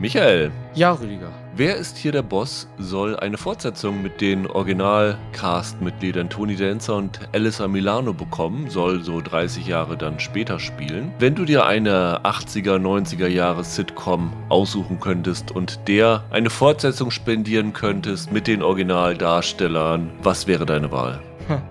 Michael, Ja, Rüdiger. wer ist hier der Boss? soll eine Fortsetzung mit den Original-Cast-Mitgliedern Tony Dancer und Alyssa Milano bekommen, soll so 30 Jahre dann später spielen. Wenn du dir eine 80er, 90er Jahre Sitcom aussuchen könntest und der eine Fortsetzung spendieren könntest mit den Originaldarstellern, was wäre deine Wahl?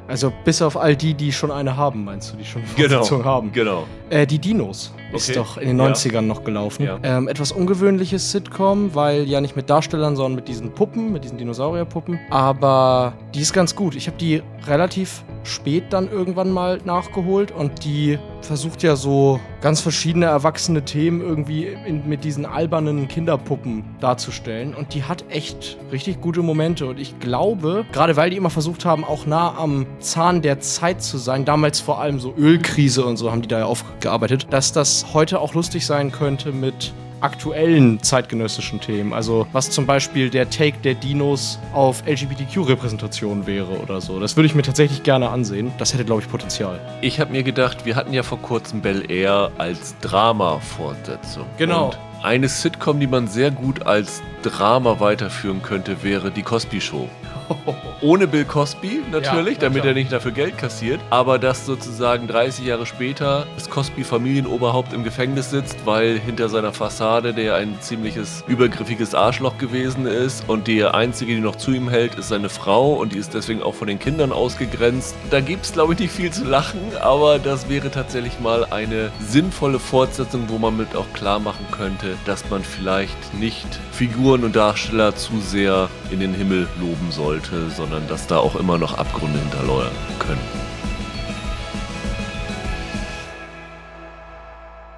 Also bis auf all die, die schon eine haben, meinst du, die schon eine Fortsetzung haben. Genau. Äh, die Dinos ist Okay. doch in den Ja. 90ern noch gelaufen. Ja. Ähm, etwas ungewöhnliches Sitcom, weil ja nicht mit Darstellern, sondern mit diesen Puppen, mit diesen Dinosaurierpuppen. Aber die ist ganz gut. Ich habe die relativ spät dann irgendwann mal nachgeholt und die versucht ja so ganz verschiedene erwachsene Themen irgendwie in, mit diesen albernen Kinderpuppen darzustellen. Und die hat echt richtig gute Momente. Und ich glaube, gerade weil die immer versucht haben, auch nah am Zahn der Zeit zu sein, damals vor allem so Ölkrise und so haben die da ja aufgearbeitet, dass das heute auch lustig sein könnte mit aktuellen zeitgenössischen Themen. Also was zum Beispiel der Take der Dinos auf LGBTQ-Repräsentation wäre oder so. Das würde ich mir tatsächlich gerne ansehen. Das hätte, glaube ich, Potenzial. Ich habe mir gedacht, wir hatten ja vor kurzem Bel Air als Drama-Fortsetzung. Genau. Und eine Sitcom, die man sehr gut als Drama weiterführen könnte, wäre die Cosby Show. Ohne Bill Cosby natürlich, Ja, damit er nicht dafür Geld kassiert. Aber dass sozusagen 30 Jahre später das Cosby-Familienoberhaupt im Gefängnis sitzt, weil hinter seiner Fassade der ein ziemliches übergriffiges Arschloch gewesen ist und die einzige, die noch zu ihm hält, ist seine Frau und die ist deswegen auch von den Kindern ausgegrenzt. Da gibt es, glaube ich, nicht viel zu lachen, aber das wäre tatsächlich mal eine sinnvolle Fortsetzung, wo man mit auch klar machen könnte, dass man vielleicht nicht Figuren und Darsteller zu sehr in den Himmel loben sollte, sondern dass da auch immer noch Abgründe hinterleuern können.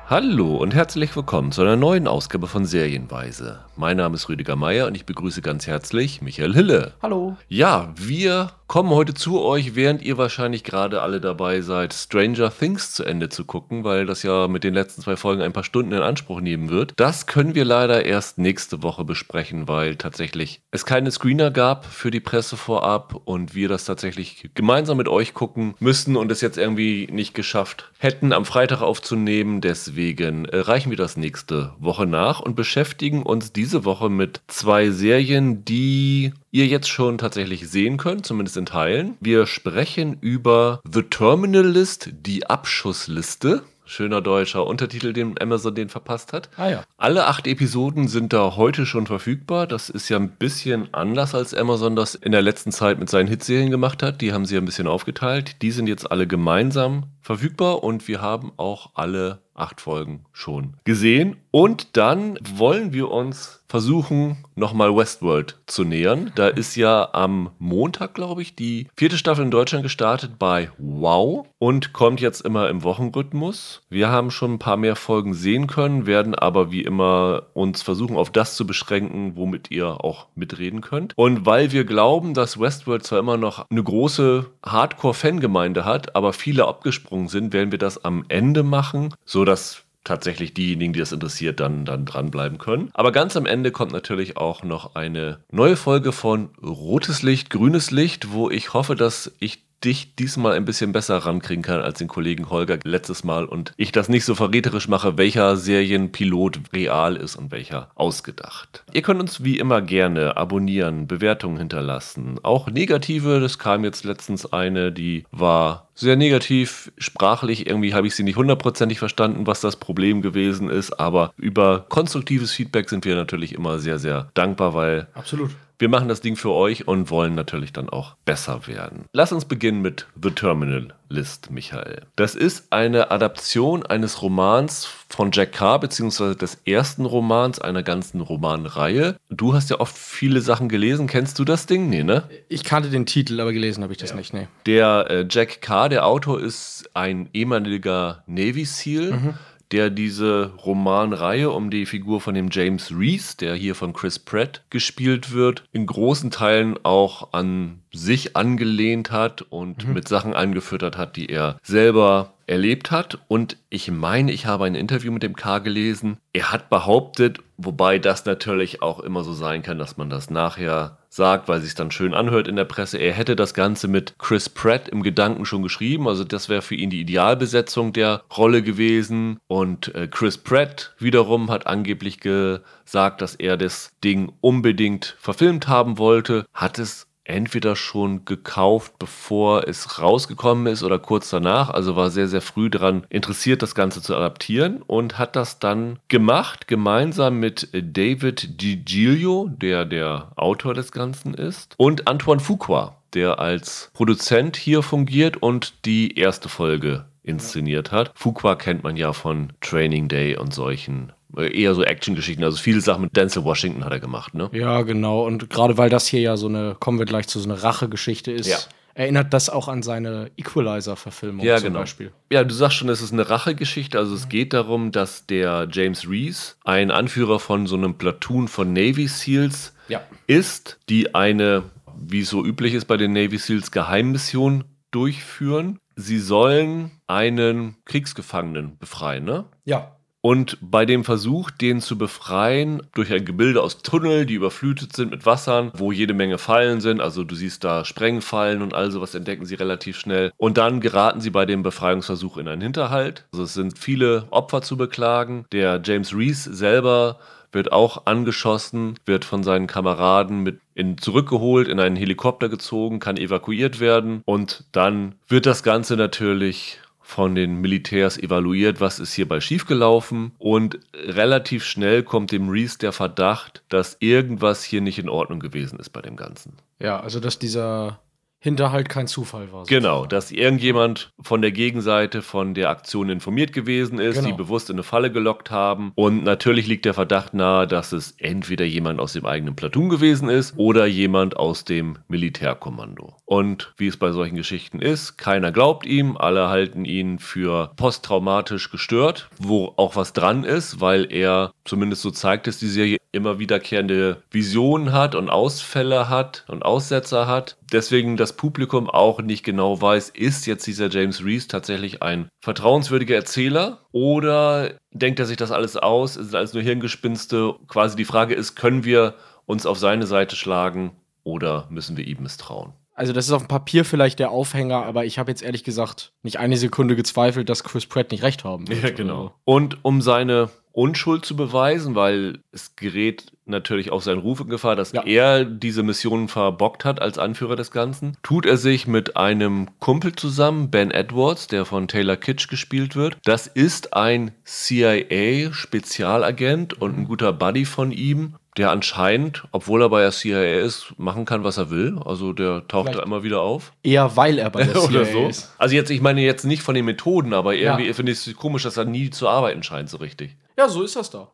Hallo und herzlich willkommen zu einer neuen Ausgabe von Serienweise. Mein Name ist Rüdiger Meier und ich begrüße ganz herzlich Michael Hille. Hallo. Ja, wir kommen heute zu euch, während ihr wahrscheinlich gerade alle dabei seid, Stranger Things zu Ende zu gucken, weil das ja mit den letzten zwei Folgen ein paar Stunden in Anspruch nehmen wird. Das können wir leider erst nächste Woche besprechen, weil tatsächlich es keine Screener gab für die Presse vorab und wir das tatsächlich gemeinsam mit euch gucken müssen und es jetzt irgendwie nicht geschafft hätten, am Freitag aufzunehmen. Deswegen äh, reichen wir das nächste Woche nach und beschäftigen uns diese Woche mit zwei Serien, die ihr jetzt schon tatsächlich sehen könnt, zumindest in Teilen. Wir sprechen über The Terminal List, die Abschussliste. Schöner deutscher Untertitel, den Amazon den verpasst hat. Ah ja. Alle acht Episoden sind da heute schon verfügbar. Das ist ja ein bisschen anders, als Amazon das in der letzten Zeit mit seinen Hitserien gemacht hat. Die haben sie ja ein bisschen aufgeteilt. Die sind jetzt alle gemeinsam verfügbar und wir haben auch alle acht Folgen schon gesehen. Und dann wollen wir uns versuchen, nochmal Westworld zu nähern. Da ist ja am Montag, glaube ich, die vierte Staffel in Deutschland gestartet bei Wow und kommt jetzt immer im Wochenrhythmus. Wir haben schon ein paar mehr Folgen sehen können, werden aber wie immer uns versuchen, auf das zu beschränken, womit ihr auch mitreden könnt. Und weil wir glauben, dass Westworld zwar immer noch eine große Hardcore-Fangemeinde hat, aber viele abgesprungen sind, werden wir das am Ende machen, sodass tatsächlich diejenigen, die das interessiert, dann, dann dranbleiben können. Aber ganz am Ende kommt natürlich auch noch eine neue Folge von Rotes Licht, Grünes Licht, wo ich hoffe, dass ich dich diesmal ein bisschen besser rankriegen kann als den Kollegen Holger letztes Mal und ich das nicht so verräterisch mache, welcher Serienpilot real ist und welcher ausgedacht. Ihr könnt uns wie immer gerne abonnieren, Bewertungen hinterlassen. Auch negative, das kam jetzt letztens eine, die war sehr negativ, sprachlich, irgendwie habe ich sie nicht hundertprozentig verstanden, was das Problem gewesen ist, aber über konstruktives Feedback sind wir natürlich immer sehr, sehr dankbar, weil Absolut. Wir machen das Ding für euch und wollen natürlich dann auch besser werden. Lass uns beginnen mit The Terminal List, Michael. Das ist eine Adaption eines Romans von Jack Carr, beziehungsweise des ersten Romans einer ganzen Romanreihe. Du hast ja oft viele Sachen gelesen. Kennst du das Ding? Nee, ne? Ich kannte den Titel, aber gelesen habe ich das nicht, nee. Der äh, Jack Carr, der Autor, ist ein ehemaliger Navy SEAL, der diese Romanreihe um die Figur von dem James Reese, der hier von Chris Pratt gespielt wird, in großen Teilen auch an sich angelehnt hat und mit Sachen angefüttert hat, die er selber erlebt hat. Und ich meine, ich habe ein Interview mit dem K gelesen. Er hat behauptet, wobei das natürlich auch immer so sein kann, dass man das nachher sagt, weil sich dann schön anhört in der Presse, er hätte das Ganze mit Chris Pratt im Gedanken schon geschrieben. Also das wäre für ihn die Idealbesetzung der Rolle gewesen. Und äh, Chris Pratt wiederum hat angeblich gesagt, dass er das Ding unbedingt verfilmt haben wollte, hat es entweder schon gekauft, bevor es rausgekommen ist oder kurz danach. Also war sehr, sehr früh daran interessiert, das Ganze zu adaptieren und hat das dann gemacht, gemeinsam mit David DiGilio, der der Autor des Ganzen ist, und Antoine Fuqua, der als Produzent hier fungiert und die erste Folge inszeniert hat. Fuqua kennt man ja von Training Day und solchen eher so Actiongeschichten. Also viele Sachen mit Denzel Washington hat er gemacht, ne? Ja, genau. Und gerade weil das hier ja so eine, kommen wir gleich zu so einer Rachegeschichte ist, ja. erinnert das auch an seine Equalizer-Verfilmung ja, zum genau. Beispiel. Ja, du sagst schon, es ist eine Rachegeschichte. Also es geht darum, dass der James Reese, ein Anführer von so einem Platoon von Navy SEALs, ja. ist, die eine, wie es so üblich ist bei den Navy SEALs, Geheimmission durchführen. Sie sollen einen Kriegsgefangenen befreien, ne? Ja. Und bei dem Versuch, den zu befreien, durch ein Gebilde aus Tunnel, die überflutet sind mit Wassern, wo jede Menge Fallen sind, also du siehst da Sprengfallen und all sowas entdecken sie relativ schnell. Und dann geraten sie bei dem Befreiungsversuch in einen Hinterhalt. Also es sind viele Opfer zu beklagen. Der James Reese selber wird auch angeschossen, wird von seinen Kameraden mit in, zurückgeholt, in einen Helikopter gezogen, kann evakuiert werden und dann wird das Ganze natürlich von den Militärs evaluiert, was ist hierbei schiefgelaufen und relativ schnell kommt dem Reese der Verdacht, dass irgendwas hier nicht in Ordnung gewesen ist bei dem Ganzen. Ja, also dass dieser Hinterhalt kein Zufall war. Genau, dass irgendjemand von der Gegenseite von der Aktion informiert gewesen ist, genau. die bewusst in eine Falle gelockt haben. Und natürlich liegt der Verdacht nahe, dass es entweder jemand aus dem eigenen Platoon gewesen ist oder jemand aus dem Militärkommando. Und wie es bei solchen Geschichten ist, keiner glaubt ihm, alle halten ihn für posttraumatisch gestört, wo auch was dran ist, weil er zumindest so zeigt es die Serie immer wiederkehrende Visionen hat und Ausfälle hat und Aussetzer hat deswegen das Publikum auch nicht genau weiß, ist jetzt dieser James Reese tatsächlich ein vertrauenswürdiger Erzähler oder denkt er sich das alles aus? Ist es alles nur Hirngespinste? Quasi die Frage ist, können wir uns auf seine Seite schlagen oder müssen wir ihm misstrauen? Also, das ist auf dem Papier vielleicht der Aufhänger, aber ich habe jetzt ehrlich gesagt nicht eine Sekunde gezweifelt, dass Chris Pratt nicht recht haben wird. Ja, genau. Und um seine Unschuld zu beweisen, weil es gerät natürlich auch sein Ruf in Gefahr, dass ja. er diese Mission verbockt hat als Anführer des Ganzen. Tut er sich mit einem Kumpel zusammen, Ben Edwards, der von Taylor Kitsch gespielt wird. Das ist ein CIA-Spezialagent und ein guter Buddy von ihm der anscheinend, obwohl er bei der CIA ist, machen kann, was er will. Also der taucht Vielleicht da immer wieder auf. Eher weil er bei der CIA Oder so. ist. Also jetzt, ich meine jetzt nicht von den Methoden, aber irgendwie ja. finde ich es komisch, dass er nie zu arbeiten scheint, so richtig. Ja, so ist das da.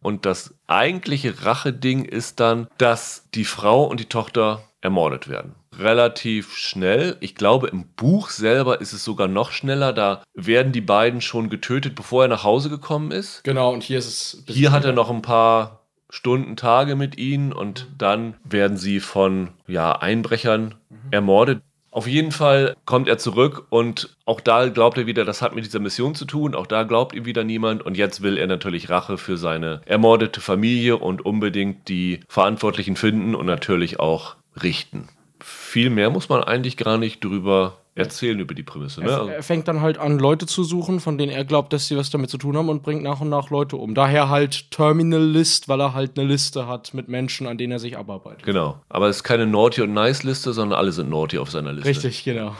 Und das eigentliche Racheding ist dann, dass die Frau und die Tochter ermordet werden. Relativ schnell. Ich glaube, im Buch selber ist es sogar noch schneller. Da werden die beiden schon getötet, bevor er nach Hause gekommen ist. Genau, und hier ist es. Hier hat er noch ein paar Stunden, Tage mit ihnen und dann werden sie von ja, Einbrechern mhm. ermordet. Auf jeden Fall kommt er zurück und auch da glaubt er wieder, das hat mit dieser Mission zu tun. Auch da glaubt ihm wieder niemand. Und jetzt will er natürlich Rache für seine ermordete Familie und unbedingt die Verantwortlichen finden und natürlich auch richten. Viel mehr muss man eigentlich gar nicht drüber erzählen über die Prämisse. Ne? Er, er, fängt dann halt an, Leute zu suchen, von denen er glaubt, dass sie was damit zu tun haben und bringt nach und nach Leute um. Daher halt Terminal List, weil er halt eine Liste hat mit Menschen, an denen er sich abarbeitet. Genau. Aber es ist keine Naughty und Nice Liste, sondern alle sind Naughty auf seiner Liste. Richtig, genau.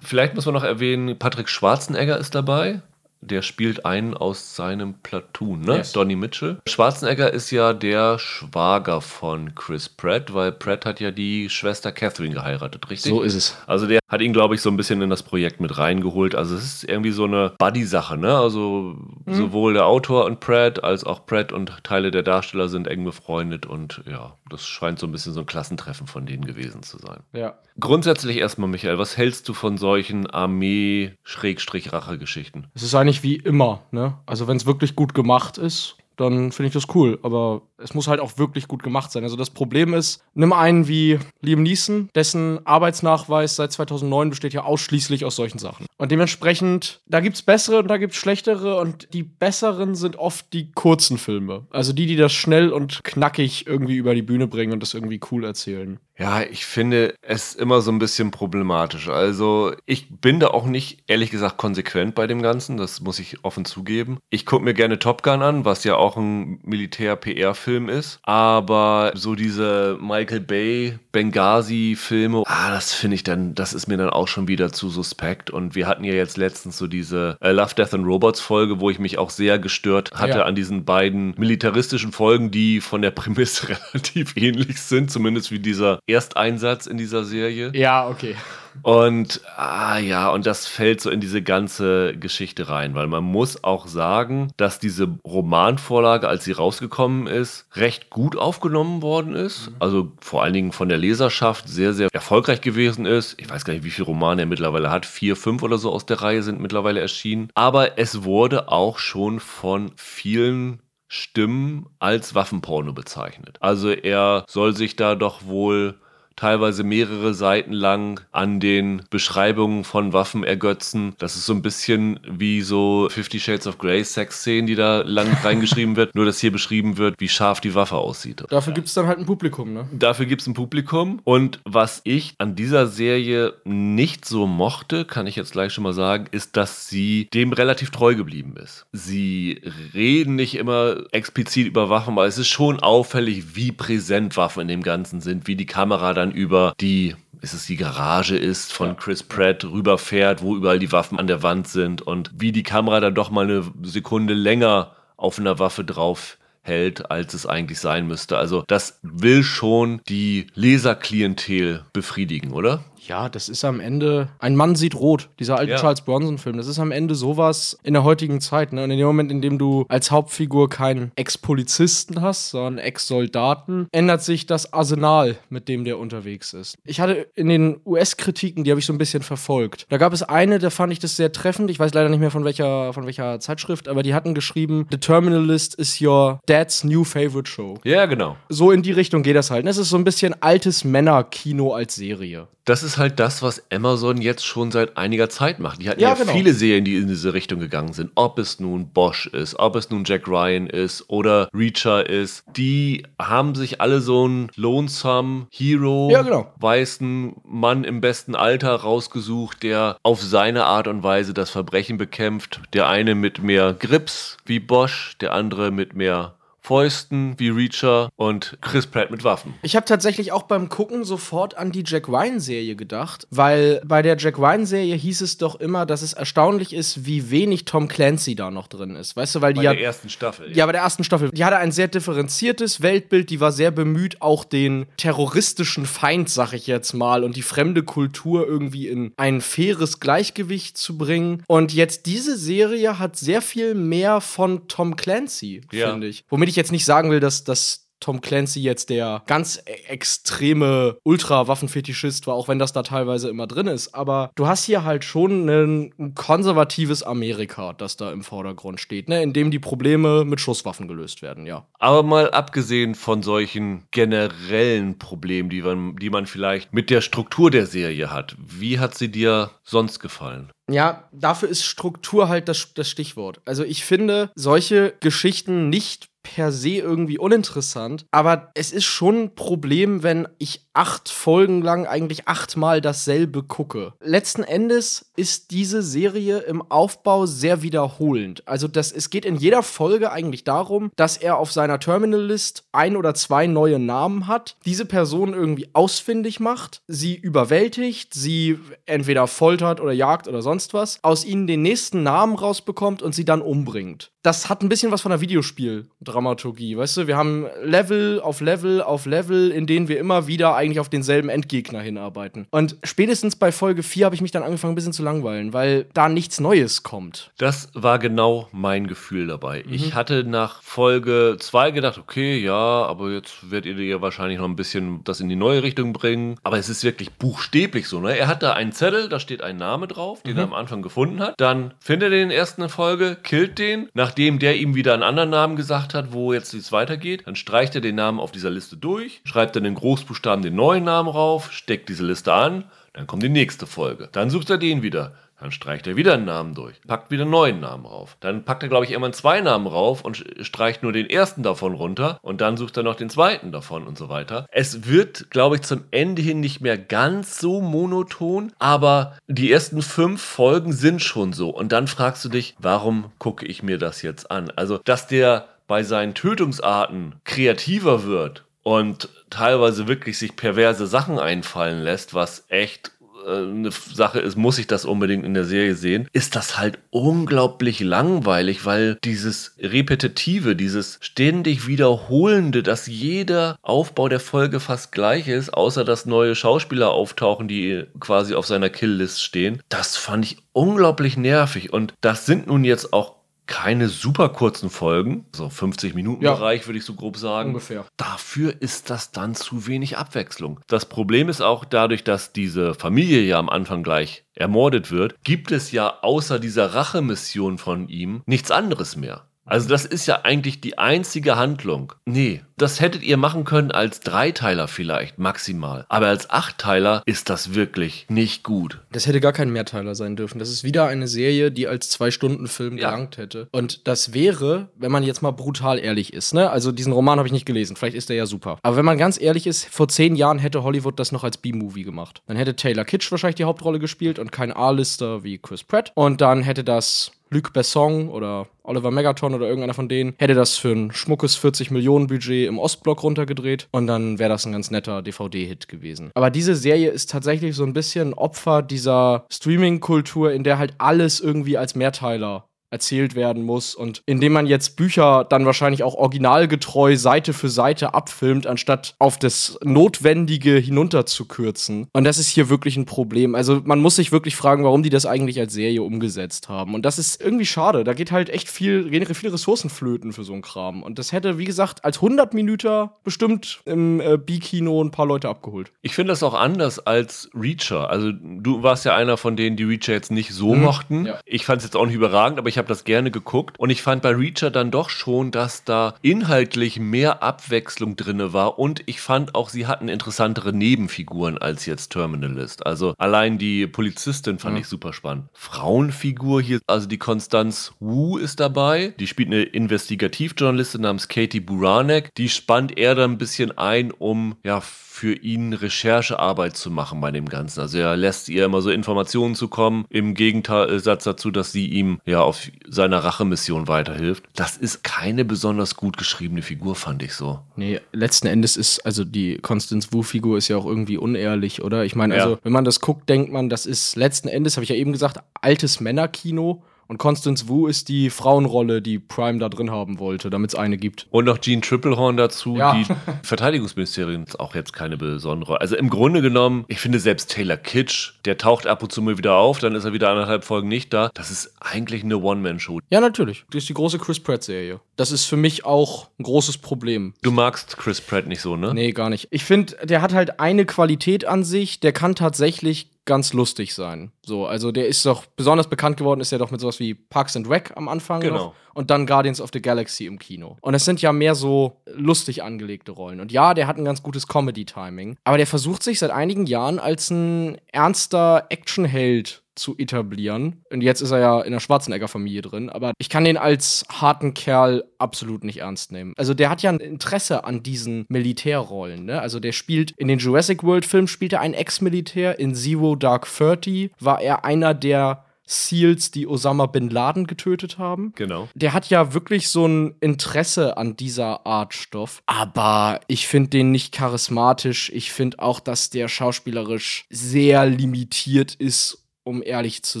Vielleicht muss man noch erwähnen, Patrick Schwarzenegger ist dabei der spielt einen aus seinem Platoon, ne? Yes. Donny Mitchell. Schwarzenegger ist ja der Schwager von Chris Pratt, weil Pratt hat ja die Schwester Catherine geheiratet, richtig? So ist es. Also der hat ihn, glaube ich, so ein bisschen in das Projekt mit reingeholt. Also es ist irgendwie so eine Buddy-Sache, ne? Also mhm. sowohl der Autor und Pratt als auch Pratt und Teile der Darsteller sind eng befreundet und ja, das scheint so ein bisschen so ein Klassentreffen von denen gewesen zu sein. Ja. Grundsätzlich erstmal, Michael, was hältst du von solchen Armee-Rache-Geschichten? Es ist eigentlich wie immer, ne? Also wenn es wirklich gut gemacht ist, dann finde ich das cool. Aber es muss halt auch wirklich gut gemacht sein. Also das Problem ist, nimm einen wie Liam Neeson, dessen Arbeitsnachweis seit 2009 besteht ja ausschließlich aus solchen Sachen. Und dementsprechend, da gibt es bessere und da gibt es schlechtere und die besseren sind oft die kurzen Filme. Also die, die das schnell und knackig irgendwie über die Bühne bringen und das irgendwie cool erzählen. Ja, ich finde es immer so ein bisschen problematisch. Also ich bin da auch nicht, ehrlich gesagt, konsequent bei dem Ganzen. Das muss ich offen zugeben. Ich gucke mir gerne Top Gun an, was ja auch ein Militär-PR-Film ist. Aber so diese Michael Bay, Benghazi-Filme, ah, das finde ich dann, das ist mir dann auch schon wieder zu suspekt. Und wir hatten ja jetzt letztens so diese äh, Love, Death and Robots Folge, wo ich mich auch sehr gestört hatte ja. an diesen beiden militaristischen Folgen, die von der Prämisse relativ ähnlich sind, zumindest wie dieser Ersteinsatz in dieser Serie. Ja, okay. Und ah ja, und das fällt so in diese ganze Geschichte rein, weil man muss auch sagen, dass diese Romanvorlage, als sie rausgekommen ist, recht gut aufgenommen worden ist. Mhm. Also vor allen Dingen von der Leserschaft sehr, sehr erfolgreich gewesen ist. Ich weiß gar nicht, wie viele Romane er mittlerweile hat. Vier, fünf oder so aus der Reihe sind mittlerweile erschienen. Aber es wurde auch schon von vielen Stimmen als Waffenporno bezeichnet. Also er soll sich da doch wohl teilweise mehrere Seiten lang an den Beschreibungen von Waffen ergötzen. Das ist so ein bisschen wie so Fifty Shades of Grey Sex-Szenen, die da lang reingeschrieben wird, nur dass hier beschrieben wird, wie scharf die Waffe aussieht. Dafür gibt es dann halt ein Publikum, ne? Dafür gibt es ein Publikum. Und was ich an dieser Serie nicht so mochte, kann ich jetzt gleich schon mal sagen, ist, dass sie dem relativ treu geblieben ist. Sie reden nicht immer explizit über Waffen, aber es ist schon auffällig, wie präsent Waffen in dem Ganzen sind, wie die Kamera da dann über die ist es die Garage ist von Chris Pratt rüberfährt, wo überall die Waffen an der Wand sind und wie die Kamera dann doch mal eine Sekunde länger auf einer Waffe drauf hält, als es eigentlich sein müsste. Also das will schon die Leserklientel befriedigen, oder? Ja, das ist am Ende. Ein Mann sieht rot, dieser alte ja. Charles Bronson-Film. Das ist am Ende sowas in der heutigen Zeit. Ne? Und in dem Moment, in dem du als Hauptfigur keinen Ex-Polizisten hast, sondern Ex-Soldaten, ändert sich das Arsenal, mit dem der unterwegs ist. Ich hatte in den US-Kritiken, die habe ich so ein bisschen verfolgt. Da gab es eine, da fand ich das sehr treffend. Ich weiß leider nicht mehr von welcher, von welcher Zeitschrift, aber die hatten geschrieben: The Terminalist is your dad's new favorite show. Ja, genau. So in die Richtung geht das halt. Es ist so ein bisschen altes Männerkino als Serie das ist halt das, was Amazon jetzt schon seit einiger Zeit macht. Die hatten ja, ja genau. viele Serien, die in diese Richtung gegangen sind. Ob es nun Bosch ist, ob es nun Jack Ryan ist oder Reacher ist. Die haben sich alle so einen lonesome Hero, ja, genau. weißen Mann im besten Alter rausgesucht, der auf seine Art und Weise das Verbrechen bekämpft. Der eine mit mehr Grips wie Bosch, der andere mit mehr Fäusten wie Reacher und Chris Pratt mit Waffen. Ich habe tatsächlich auch beim Gucken sofort an die Jack Ryan-Serie gedacht, weil bei der Jack Ryan-Serie hieß es doch immer, dass es erstaunlich ist, wie wenig Tom Clancy da noch drin ist. Weißt du, weil bei die bei der ersten Staffel. Ja. ja, bei der ersten Staffel. Die hatte ein sehr differenziertes Weltbild, die war sehr bemüht, auch den terroristischen Feind, sag ich jetzt mal, und die fremde Kultur irgendwie in ein faires Gleichgewicht zu bringen. Und jetzt diese Serie hat sehr viel mehr von Tom Clancy, ja. finde ich. Womit ich ich jetzt nicht sagen will, dass, dass Tom Clancy jetzt der ganz e-, extreme Ultra-Waffenfetischist war, auch wenn das da teilweise immer drin ist. Aber du hast hier halt schon ein konservatives Amerika, das da im Vordergrund steht, ne? in dem die Probleme mit Schusswaffen gelöst werden, ja. Aber mal abgesehen von solchen generellen Problemen, die man, die man vielleicht mit der Struktur der Serie hat, wie hat sie dir sonst gefallen? Ja, dafür ist Struktur halt das, das Stichwort. Also ich finde solche Geschichten nicht per se irgendwie uninteressant, aber es ist schon ein Problem, wenn ich acht Folgen lang eigentlich achtmal dasselbe gucke. Letzten Endes ist diese Serie im Aufbau sehr wiederholend. Also das, es geht in jeder Folge eigentlich darum, dass er auf seiner Terminal-List ein oder zwei neue Namen hat, diese Person irgendwie ausfindig macht, sie überwältigt, sie entweder foltert oder jagt oder sonst was, aus ihnen den nächsten Namen rausbekommt und sie dann umbringt. Das hat ein bisschen was von einer Videospieldramaturgie, weißt du? Wir haben Level auf Level auf Level, in denen wir immer wieder eigentlich auf denselben Endgegner hinarbeiten. Und spätestens bei Folge 4 habe ich mich dann angefangen, ein bisschen zu langweilen, weil da nichts Neues kommt. Das war genau mein Gefühl dabei. Mhm. Ich hatte nach Folge 2 gedacht, okay, ja, aber jetzt werdet ihr ja wahrscheinlich noch ein bisschen das in die neue Richtung bringen. Aber es ist wirklich buchstäblich so. Ne? Er hat da einen Zettel, da steht ein Name drauf, den mhm. er am Anfang gefunden hat. Dann findet er den ersten Folge, killt den, nachdem der ihm wieder einen anderen Namen gesagt hat, wo jetzt es weitergeht. Dann streicht er den Namen auf dieser Liste durch, schreibt dann in Großbuchstaben den neuen Namen rauf, steckt diese Liste an, dann kommt die nächste Folge. Dann sucht er den wieder. Dann streicht er wieder einen Namen durch, packt wieder einen neuen Namen rauf. Dann packt er, glaube ich, irgendwann zwei Namen rauf und streicht nur den ersten davon runter und dann sucht er noch den zweiten davon und so weiter. Es wird, glaube ich, zum Ende hin nicht mehr ganz so monoton, aber die ersten fünf Folgen sind schon so. Und dann fragst du dich, warum gucke ich mir das jetzt an? Also, dass der bei seinen Tötungsarten kreativer wird und teilweise wirklich sich perverse Sachen einfallen lässt, was echt äh, eine Sache ist, muss ich das unbedingt in der Serie sehen, ist das halt unglaublich langweilig, weil dieses Repetitive, dieses ständig Wiederholende, dass jeder Aufbau der Folge fast gleich ist, außer dass neue Schauspieler auftauchen, die quasi auf seiner Killlist stehen, das fand ich unglaublich nervig. Und das sind nun jetzt auch keine super kurzen Folgen, so 50 Minuten ja. Bereich würde ich so grob sagen. Ungefähr. Dafür ist das dann zu wenig Abwechslung. Das Problem ist auch dadurch, dass diese Familie ja am Anfang gleich ermordet wird, gibt es ja außer dieser Rachemission von ihm nichts anderes mehr. Also das ist ja eigentlich die einzige Handlung. Nee, das hättet ihr machen können als Dreiteiler vielleicht, maximal. Aber als Achtteiler ist das wirklich nicht gut. Das hätte gar kein Mehrteiler sein dürfen. Das ist wieder eine Serie, die als Zwei-Stunden-Film ja. gelangt hätte. Und das wäre, wenn man jetzt mal brutal ehrlich ist, ne? Also diesen Roman habe ich nicht gelesen, vielleicht ist der ja super. Aber wenn man ganz ehrlich ist, vor zehn Jahren hätte Hollywood das noch als B-Movie gemacht. Dann hätte Taylor Kitsch wahrscheinlich die Hauptrolle gespielt und kein A-Lister wie Chris Pratt. Und dann hätte das Luc Besson oder Oliver Megaton oder irgendeiner von denen hätte das für ein schmuckes 40 Millionen Budget im Ostblock runtergedreht und dann wäre das ein ganz netter DVD-Hit gewesen. Aber diese Serie ist tatsächlich so ein bisschen Opfer dieser Streaming-Kultur, in der halt alles irgendwie als Mehrteiler erzählt werden muss und indem man jetzt Bücher dann wahrscheinlich auch originalgetreu Seite für Seite abfilmt, anstatt auf das Notwendige hinunterzukürzen. Und das ist hier wirklich ein Problem. Also man muss sich wirklich fragen, warum die das eigentlich als Serie umgesetzt haben. Und das ist irgendwie schade. Da geht halt echt viel, viele Ressourcen flöten für so einen Kram. Und das hätte, wie gesagt, als 100 Minuten bestimmt im äh, B-Kino ein paar Leute abgeholt. Ich finde das auch anders als Reacher. Also du warst ja einer von denen, die Reacher jetzt nicht so mhm. mochten. Ja. Ich fand es jetzt auch nicht überragend, aber ich habe habe das gerne geguckt und ich fand bei Reacher dann doch schon, dass da inhaltlich mehr Abwechslung drin war und ich fand auch, sie hatten interessantere Nebenfiguren als jetzt Terminalist. Also allein die Polizistin fand ja. ich super spannend. Frauenfigur hier, also die Konstanz Wu ist dabei. Die spielt eine Investigativjournalistin namens Katie Buranek. Die spannt er dann ein bisschen ein, um ja für ihn Recherchearbeit zu machen bei dem Ganzen. Also er lässt ihr immer so Informationen zukommen, im Gegensatz dazu, dass sie ihm ja auf seiner Rachemission weiterhilft. Das ist keine besonders gut geschriebene Figur, fand ich so. Nee, letzten Endes ist, also die Constance Wu-Figur ist ja auch irgendwie unehrlich, oder? Ich meine, also, ja. wenn man das guckt, denkt man, das ist letzten Endes, habe ich ja eben gesagt, altes Männerkino und Constance Wu ist die Frauenrolle, die Prime da drin haben wollte, damit es eine gibt. Und noch Jean Triplehorn dazu, ja. die Verteidigungsministerin ist auch jetzt keine besondere. Also im Grunde genommen, ich finde selbst Taylor Kitsch, der taucht ab und zu mal wieder auf, dann ist er wieder anderthalb Folgen nicht da. Das ist eigentlich eine One-Man-Show. Ja, natürlich. Das ist die große Chris Pratt-Serie. Das ist für mich auch ein großes Problem. Du magst Chris Pratt nicht so, ne? Nee, gar nicht. Ich finde, der hat halt eine Qualität an sich, der kann tatsächlich ganz lustig sein. So, also der ist doch besonders bekannt geworden, ist ja doch mit sowas wie Parks and Rec am Anfang genau. noch und dann Guardians of the Galaxy im Kino. Und es sind ja mehr so lustig angelegte Rollen. Und ja, der hat ein ganz gutes Comedy-Timing, aber der versucht sich seit einigen Jahren als ein ernster Actionheld zu etablieren. Und jetzt ist er ja in der Schwarzenegger-Familie drin, aber ich kann den als harten Kerl absolut nicht ernst nehmen. Also der hat ja ein Interesse an diesen Militärrollen, ne? Also der spielt in den Jurassic World-Filmen spielt er einen Ex-Militär, in Zero Dark Thirty war er einer der Seals, die Osama bin Laden getötet haben. Genau. Der hat ja wirklich so ein Interesse an dieser Art Stoff. Aber ich finde den nicht charismatisch. Ich finde auch, dass der schauspielerisch sehr limitiert ist um ehrlich zu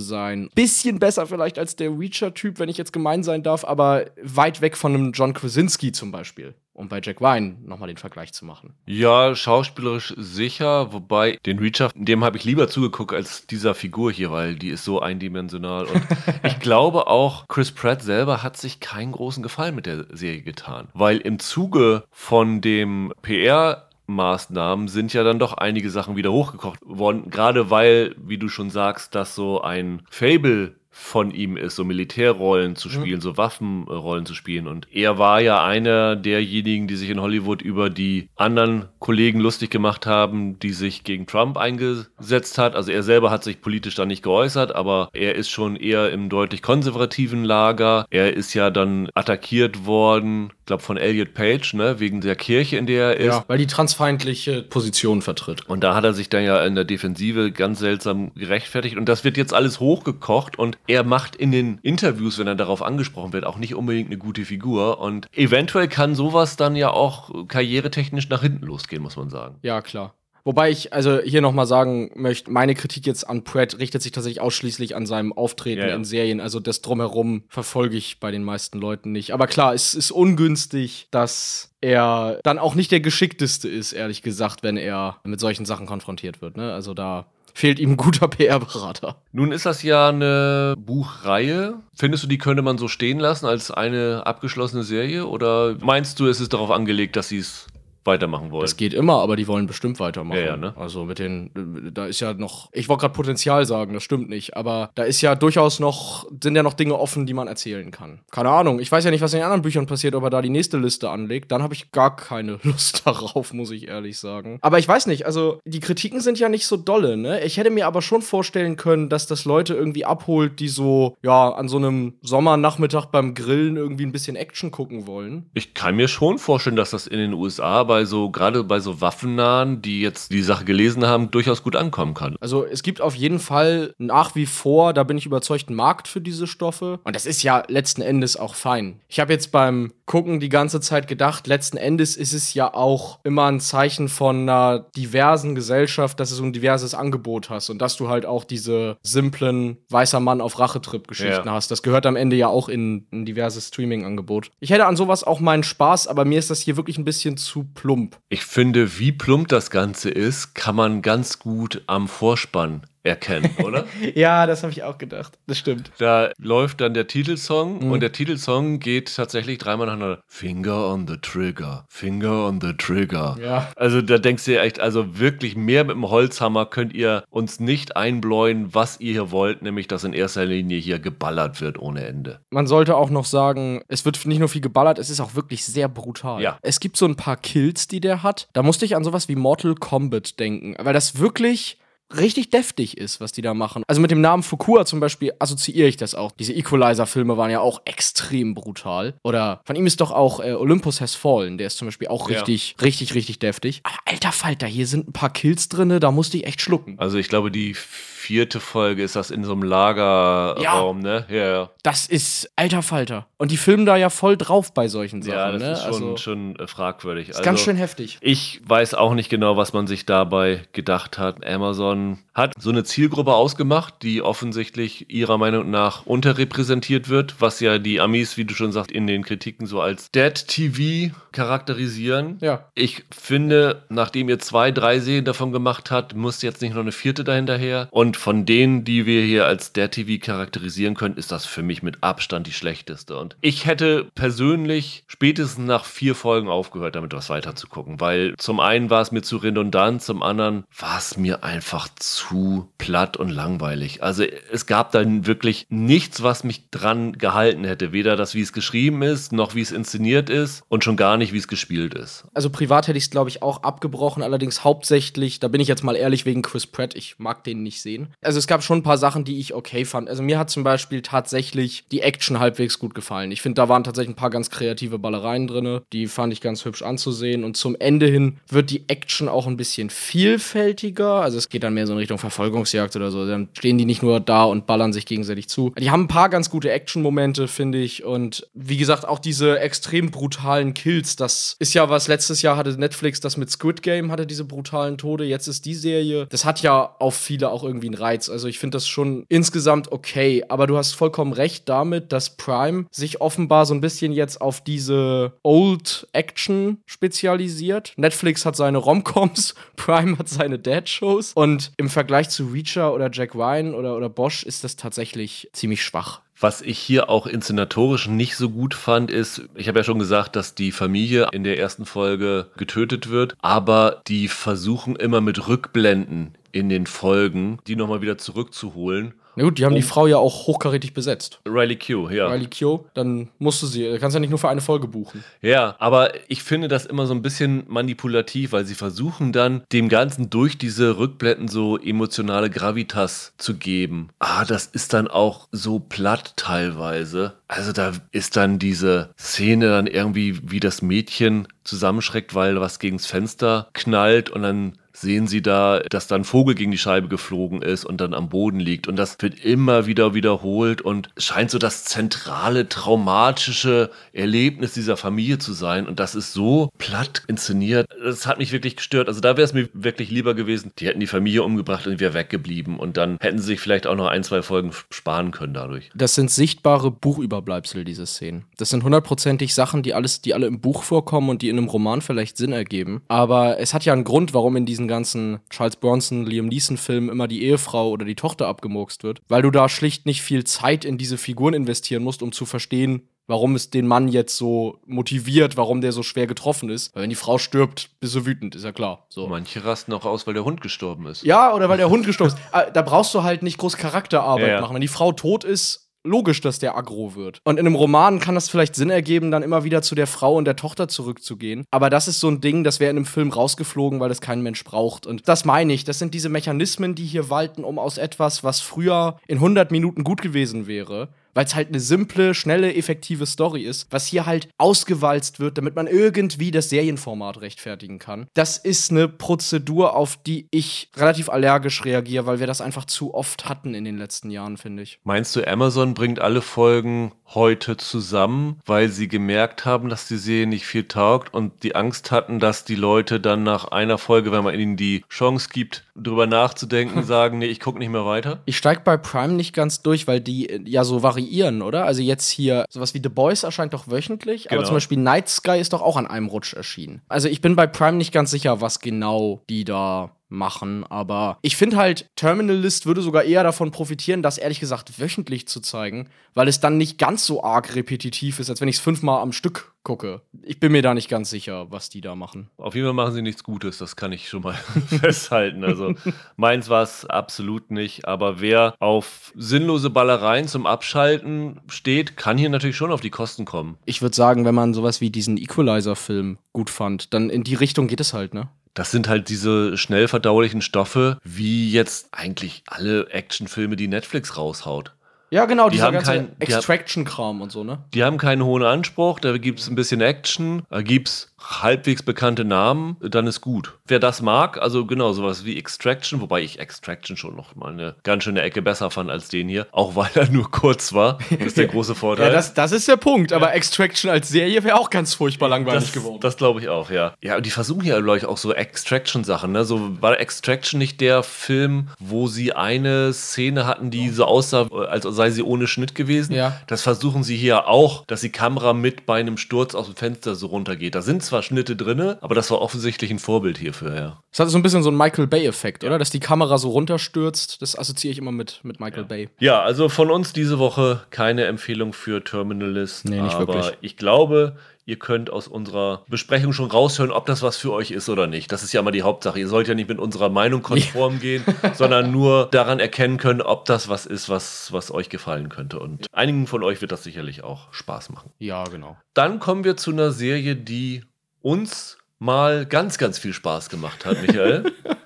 sein. Bisschen besser vielleicht als der Reacher-Typ, wenn ich jetzt gemein sein darf, aber weit weg von einem John Krasinski zum Beispiel. um bei Jack Ryan nochmal den Vergleich zu machen. Ja, schauspielerisch sicher, wobei den Reacher, dem habe ich lieber zugeguckt als dieser Figur hier, weil die ist so eindimensional. Und ich glaube auch, Chris Pratt selber hat sich keinen großen Gefallen mit der Serie getan, weil im Zuge von dem PR Maßnahmen sind ja dann doch einige Sachen wieder hochgekocht worden, gerade weil, wie du schon sagst, dass so ein Fable von ihm ist, so Militärrollen zu mhm. spielen, mhm. so Waffenrollen zu spielen. Und er war ja einer derjenigen, die sich in Hollywood über die anderen Kollegen lustig gemacht haben, die sich gegen Trump eingesetzt hat. Also er selber hat sich politisch da nicht geäußert, aber er ist schon eher im deutlich konservativen Lager. Er ist ja dann attackiert worden, glaube von Elliot Page, ne, wegen der Kirche, in der er ist. Ja, weil die transfeindliche Position vertritt. Und da hat er sich dann ja in der Defensive ganz seltsam gerechtfertigt. Und das wird jetzt alles hochgekocht und er macht in den Interviews, wenn er darauf angesprochen wird, auch nicht unbedingt eine gute Figur. Und eventuell kann sowas dann ja auch karrieretechnisch nach hinten losgehen, muss man sagen. Ja, klar. Wobei ich also hier nochmal sagen möchte, meine Kritik jetzt an Pratt richtet sich tatsächlich ausschließlich an seinem Auftreten ja, ja. in Serien. Also das Drumherum verfolge ich bei den meisten Leuten nicht. Aber klar, es ist ungünstig, dass er dann auch nicht der geschickteste ist, ehrlich gesagt, wenn er mit solchen Sachen konfrontiert wird. Ne? Also da fehlt ihm ein guter PR-Berater. Nun ist das ja eine Buchreihe. Findest du, die könnte man so stehen lassen als eine abgeschlossene Serie? Oder meinst du, es ist darauf angelegt, dass sie es weitermachen wollen. Das geht immer, aber die wollen bestimmt weitermachen. Ja, ja, ne? Also mit den, da ist ja noch, ich wollte gerade Potenzial sagen, das stimmt nicht, aber da ist ja durchaus noch, sind ja noch Dinge offen, die man erzählen kann. Keine Ahnung, ich weiß ja nicht, was in den anderen Büchern passiert, ob er da die nächste Liste anlegt, dann habe ich gar keine Lust darauf, muss ich ehrlich sagen. Aber ich weiß nicht, also die Kritiken sind ja nicht so dolle, ne? Ich hätte mir aber schon vorstellen können, dass das Leute irgendwie abholt, die so, ja, an so einem Sommernachmittag beim Grillen irgendwie ein bisschen Action gucken wollen. Ich kann mir schon vorstellen, dass das in den USA bei bei so, gerade bei so Waffennahen, die jetzt die Sache gelesen haben, durchaus gut ankommen kann. Also es gibt auf jeden Fall nach wie vor, da bin ich überzeugt, einen Markt für diese Stoffe. Und das ist ja letzten Endes auch fein. Ich habe jetzt beim Gucken die ganze Zeit gedacht, letzten Endes ist es ja auch immer ein Zeichen von einer diversen Gesellschaft, dass du so ein diverses Angebot hast und dass du halt auch diese simplen weißer Mann auf Rachetrip-Geschichten ja. hast. Das gehört am Ende ja auch in ein diverses Streaming-Angebot. Ich hätte an sowas auch meinen Spaß, aber mir ist das hier wirklich ein bisschen zu plump. Ich finde, wie plump das Ganze ist, kann man ganz gut am Vorspann erkennen, oder? ja, das habe ich auch gedacht. Das stimmt. Da läuft dann der Titelsong mhm. und der Titelsong geht tatsächlich dreimal nacheinander. Finger on the trigger, Finger on the trigger. Ja. Also da denkst du echt, also wirklich mehr mit dem Holzhammer könnt ihr uns nicht einbläuen, was ihr hier wollt, nämlich dass in erster Linie hier geballert wird ohne Ende. Man sollte auch noch sagen, es wird nicht nur viel geballert, es ist auch wirklich sehr brutal. Ja. Es gibt so ein paar Kills, die der hat. Da musste ich an sowas wie Mortal Kombat denken, weil das wirklich richtig deftig ist, was die da machen. Also mit dem Namen Fukua zum Beispiel assoziiere ich das auch. Diese Equalizer-Filme waren ja auch extrem brutal. Oder von ihm ist doch auch äh, Olympus Has Fallen, der ist zum Beispiel auch richtig, ja. richtig, richtig deftig. Aber alter Falter, hier sind ein paar Kills drin, da musste ich echt schlucken. Also ich glaube, die vierte Folge ist das in so einem Lagerraum, ja. ne? Ja, ja. Das ist alter Falter. Und die filmen da ja voll drauf bei solchen Sachen, ja, das ne? ist schon, also, schon äh, fragwürdig. Ist also, ganz schön heftig. Ich weiß auch nicht genau, was man sich dabei gedacht hat. Amazon hat so eine Zielgruppe ausgemacht, die offensichtlich ihrer Meinung nach unterrepräsentiert wird, was ja die Amis, wie du schon sagst, in den Kritiken so als Dead TV charakterisieren. Ja. Ich finde, nachdem ihr zwei, drei Serien davon gemacht habt, muss jetzt nicht noch eine vierte dahinterher. Und und von denen, die wir hier als der TV charakterisieren können, ist das für mich mit Abstand die schlechteste. Und ich hätte persönlich spätestens nach vier Folgen aufgehört, damit was weiter zu gucken, weil zum einen war es mir zu redundant, zum anderen war es mir einfach zu platt und langweilig. Also es gab dann wirklich nichts, was mich dran gehalten hätte. Weder das, wie es geschrieben ist, noch wie es inszeniert ist und schon gar nicht, wie es gespielt ist. Also privat hätte ich es, glaube ich, auch abgebrochen, allerdings hauptsächlich, da bin ich jetzt mal ehrlich, wegen Chris Pratt. Ich mag den nicht sehen. Also es gab schon ein paar Sachen, die ich okay fand. Also mir hat zum Beispiel tatsächlich die Action halbwegs gut gefallen. Ich finde, da waren tatsächlich ein paar ganz kreative Ballereien drin. Die fand ich ganz hübsch anzusehen. Und zum Ende hin wird die Action auch ein bisschen vielfältiger. Also es geht dann mehr so in Richtung Verfolgungsjagd oder so. Dann stehen die nicht nur da und ballern sich gegenseitig zu. Die haben ein paar ganz gute Action-Momente, finde ich. Und wie gesagt, auch diese extrem brutalen Kills. Das ist ja was letztes Jahr hatte Netflix das mit Squid Game, hatte diese brutalen Tode. Jetzt ist die Serie. Das hat ja auf viele auch irgendwie den Reiz. Also ich finde das schon insgesamt okay, aber du hast vollkommen recht damit, dass Prime sich offenbar so ein bisschen jetzt auf diese Old Action spezialisiert. Netflix hat seine Romcoms, Prime hat seine Dad-Shows und im Vergleich zu Reacher oder Jack Ryan oder, oder Bosch ist das tatsächlich ziemlich schwach. Was ich hier auch inszenatorisch nicht so gut fand, ist, ich habe ja schon gesagt, dass die Familie in der ersten Folge getötet wird, aber die versuchen immer mit Rückblenden in den Folgen, die nochmal wieder zurückzuholen. Na gut, die haben Um- die Frau ja auch hochkarätig besetzt. Riley Q, ja. Riley Kyo, dann musst du sie, du kannst ja nicht nur für eine Folge buchen. Ja, aber ich finde das immer so ein bisschen manipulativ, weil sie versuchen dann dem Ganzen durch diese Rückblenden so emotionale Gravitas zu geben. Ah, das ist dann auch so platt teilweise. Also da ist dann diese Szene dann irgendwie, wie das Mädchen zusammenschreckt, weil was gegens Fenster knallt und dann sehen sie da, dass da ein Vogel gegen die Scheibe geflogen ist und dann am Boden liegt. Und das wird immer wieder wiederholt und scheint so das zentrale, traumatische Erlebnis dieser Familie zu sein. Und das ist so platt inszeniert. Das hat mich wirklich gestört. Also da wäre es mir wirklich lieber gewesen, die hätten die Familie umgebracht und wäre weggeblieben. Und dann hätten sie sich vielleicht auch noch ein, zwei Folgen sparen können dadurch. Das sind sichtbare Buchüberbleibsel, diese Szenen. Das sind hundertprozentig Sachen, die alles, die alle im Buch vorkommen und die in einem Roman vielleicht Sinn ergeben. Aber es hat ja einen Grund, warum in diesen ganzen Charles Bronson, Liam Neeson-Filmen immer die Ehefrau oder die Tochter abgemurkst wird. Weil du da schlicht nicht viel Zeit in diese Figuren investieren musst, um zu verstehen, warum es den Mann jetzt so motiviert, warum der so schwer getroffen ist. Weil wenn die Frau stirbt, bist du wütend, ist ja klar. So. Manche rasten auch aus, weil der Hund gestorben ist. Ja, oder weil der Hund gestorben ist. Ah, Da brauchst du halt nicht groß Charakterarbeit Ja, ja. machen. Wenn die Frau tot ist, logisch, dass der aggro wird. Und in einem Roman kann das vielleicht Sinn ergeben, dann immer wieder zu der Frau und der Tochter zurückzugehen. Aber das ist so ein Ding, das wäre in einem Film rausgeflogen, weil das kein Mensch braucht. Und das meine ich. Das sind diese Mechanismen, die hier walten, um aus etwas, was früher in 100 Minuten gut gewesen wäre, weil es halt eine simple, schnelle, effektive Story ist, was hier halt ausgewalzt wird, damit man irgendwie das Serienformat rechtfertigen kann. Das ist eine Prozedur, auf die ich relativ allergisch reagiere, weil wir das einfach zu oft hatten in den letzten Jahren, finde ich. Meinst du, Amazon bringt alle Folgen heute zusammen, weil sie gemerkt haben, dass die Serie nicht viel taugt und die Angst hatten, dass die Leute dann nach einer Folge, wenn man ihnen die Chance gibt, drüber nachzudenken, sagen, nee, ich gucke nicht mehr weiter? Ich steige bei Prime nicht ganz durch, weil die äh, ja so variieren, oder? Also jetzt hier sowas wie The Boys erscheint doch wöchentlich, aber Genau. zum Beispiel Night Sky ist doch auch an einem Rutsch erschienen. Also ich bin bei Prime nicht ganz sicher, was genau die da machen, aber ich finde halt, Terminal List würde sogar eher davon profitieren, das ehrlich gesagt wöchentlich zu zeigen, weil es dann nicht ganz so arg repetitiv ist, als wenn ich es fünfmal am Stück gucke. Ich bin mir da nicht ganz sicher, was die da machen. Auf jeden Fall machen sie nichts Gutes, das kann ich schon mal festhalten. Also meins war es absolut nicht, aber wer auf sinnlose Ballereien zum Abschalten steht, kann hier natürlich schon auf die Kosten kommen. Ich würde sagen, wenn man sowas wie diesen Equalizer-Film gut fand, dann in die Richtung geht es halt, ne? Das sind halt diese schnell verdaulichen Stoffe, wie jetzt eigentlich alle Actionfilme, die Netflix raushaut. Ja, genau, dieser haben ganze die Extraction-Kram und so, ne? Die haben keinen hohen Anspruch, da gibt es ein bisschen Action, da gibt es halbwegs bekannte Namen, dann ist gut. Wer das mag, also genau sowas wie Extraction, wobei ich Extraction schon noch mal eine ganz schöne Ecke besser fand als den hier, auch weil er nur kurz war. Das ist der große Vorteil. Ja, das, das ist der Punkt, aber Extraction als Serie wäre auch ganz furchtbar langweilig das, geworden. Das glaube ich auch, ja. Ja, und die versuchen hier, glaube ich, auch so Extraction-Sachen. Ne? So war Extraction nicht der Film, wo sie eine Szene hatten, die so aussah, als sei sie ohne Schnitt gewesen. Ja. Das versuchen sie hier auch, dass die Kamera mit bei einem Sturz aus dem Fenster so runtergeht. Da sind zwar Schnitte drin, aber das war offensichtlich ein Vorbild hierfür, ja. Das hat so ein bisschen so einen Michael Bay-Effekt, oder? Dass die Kamera so runterstürzt, das assoziiere ich immer mit, mit Michael Bay. Ja, also von uns diese Woche keine Empfehlung für Terminalist. Nee, nicht aber wirklich. ich glaube, ihr könnt aus unserer Besprechung schon raushören, ob das was für euch ist oder nicht. Das ist ja immer die Hauptsache. Ihr sollt ja nicht mit unserer Meinung konform gehen, sondern nur daran erkennen können, ob das was ist, was, was euch gefallen könnte. Und einigen von euch wird das sicherlich auch Spaß machen. Ja, genau. Dann kommen wir zu einer Serie, die uns mal ganz, ganz viel Spaß gemacht hat, Michael.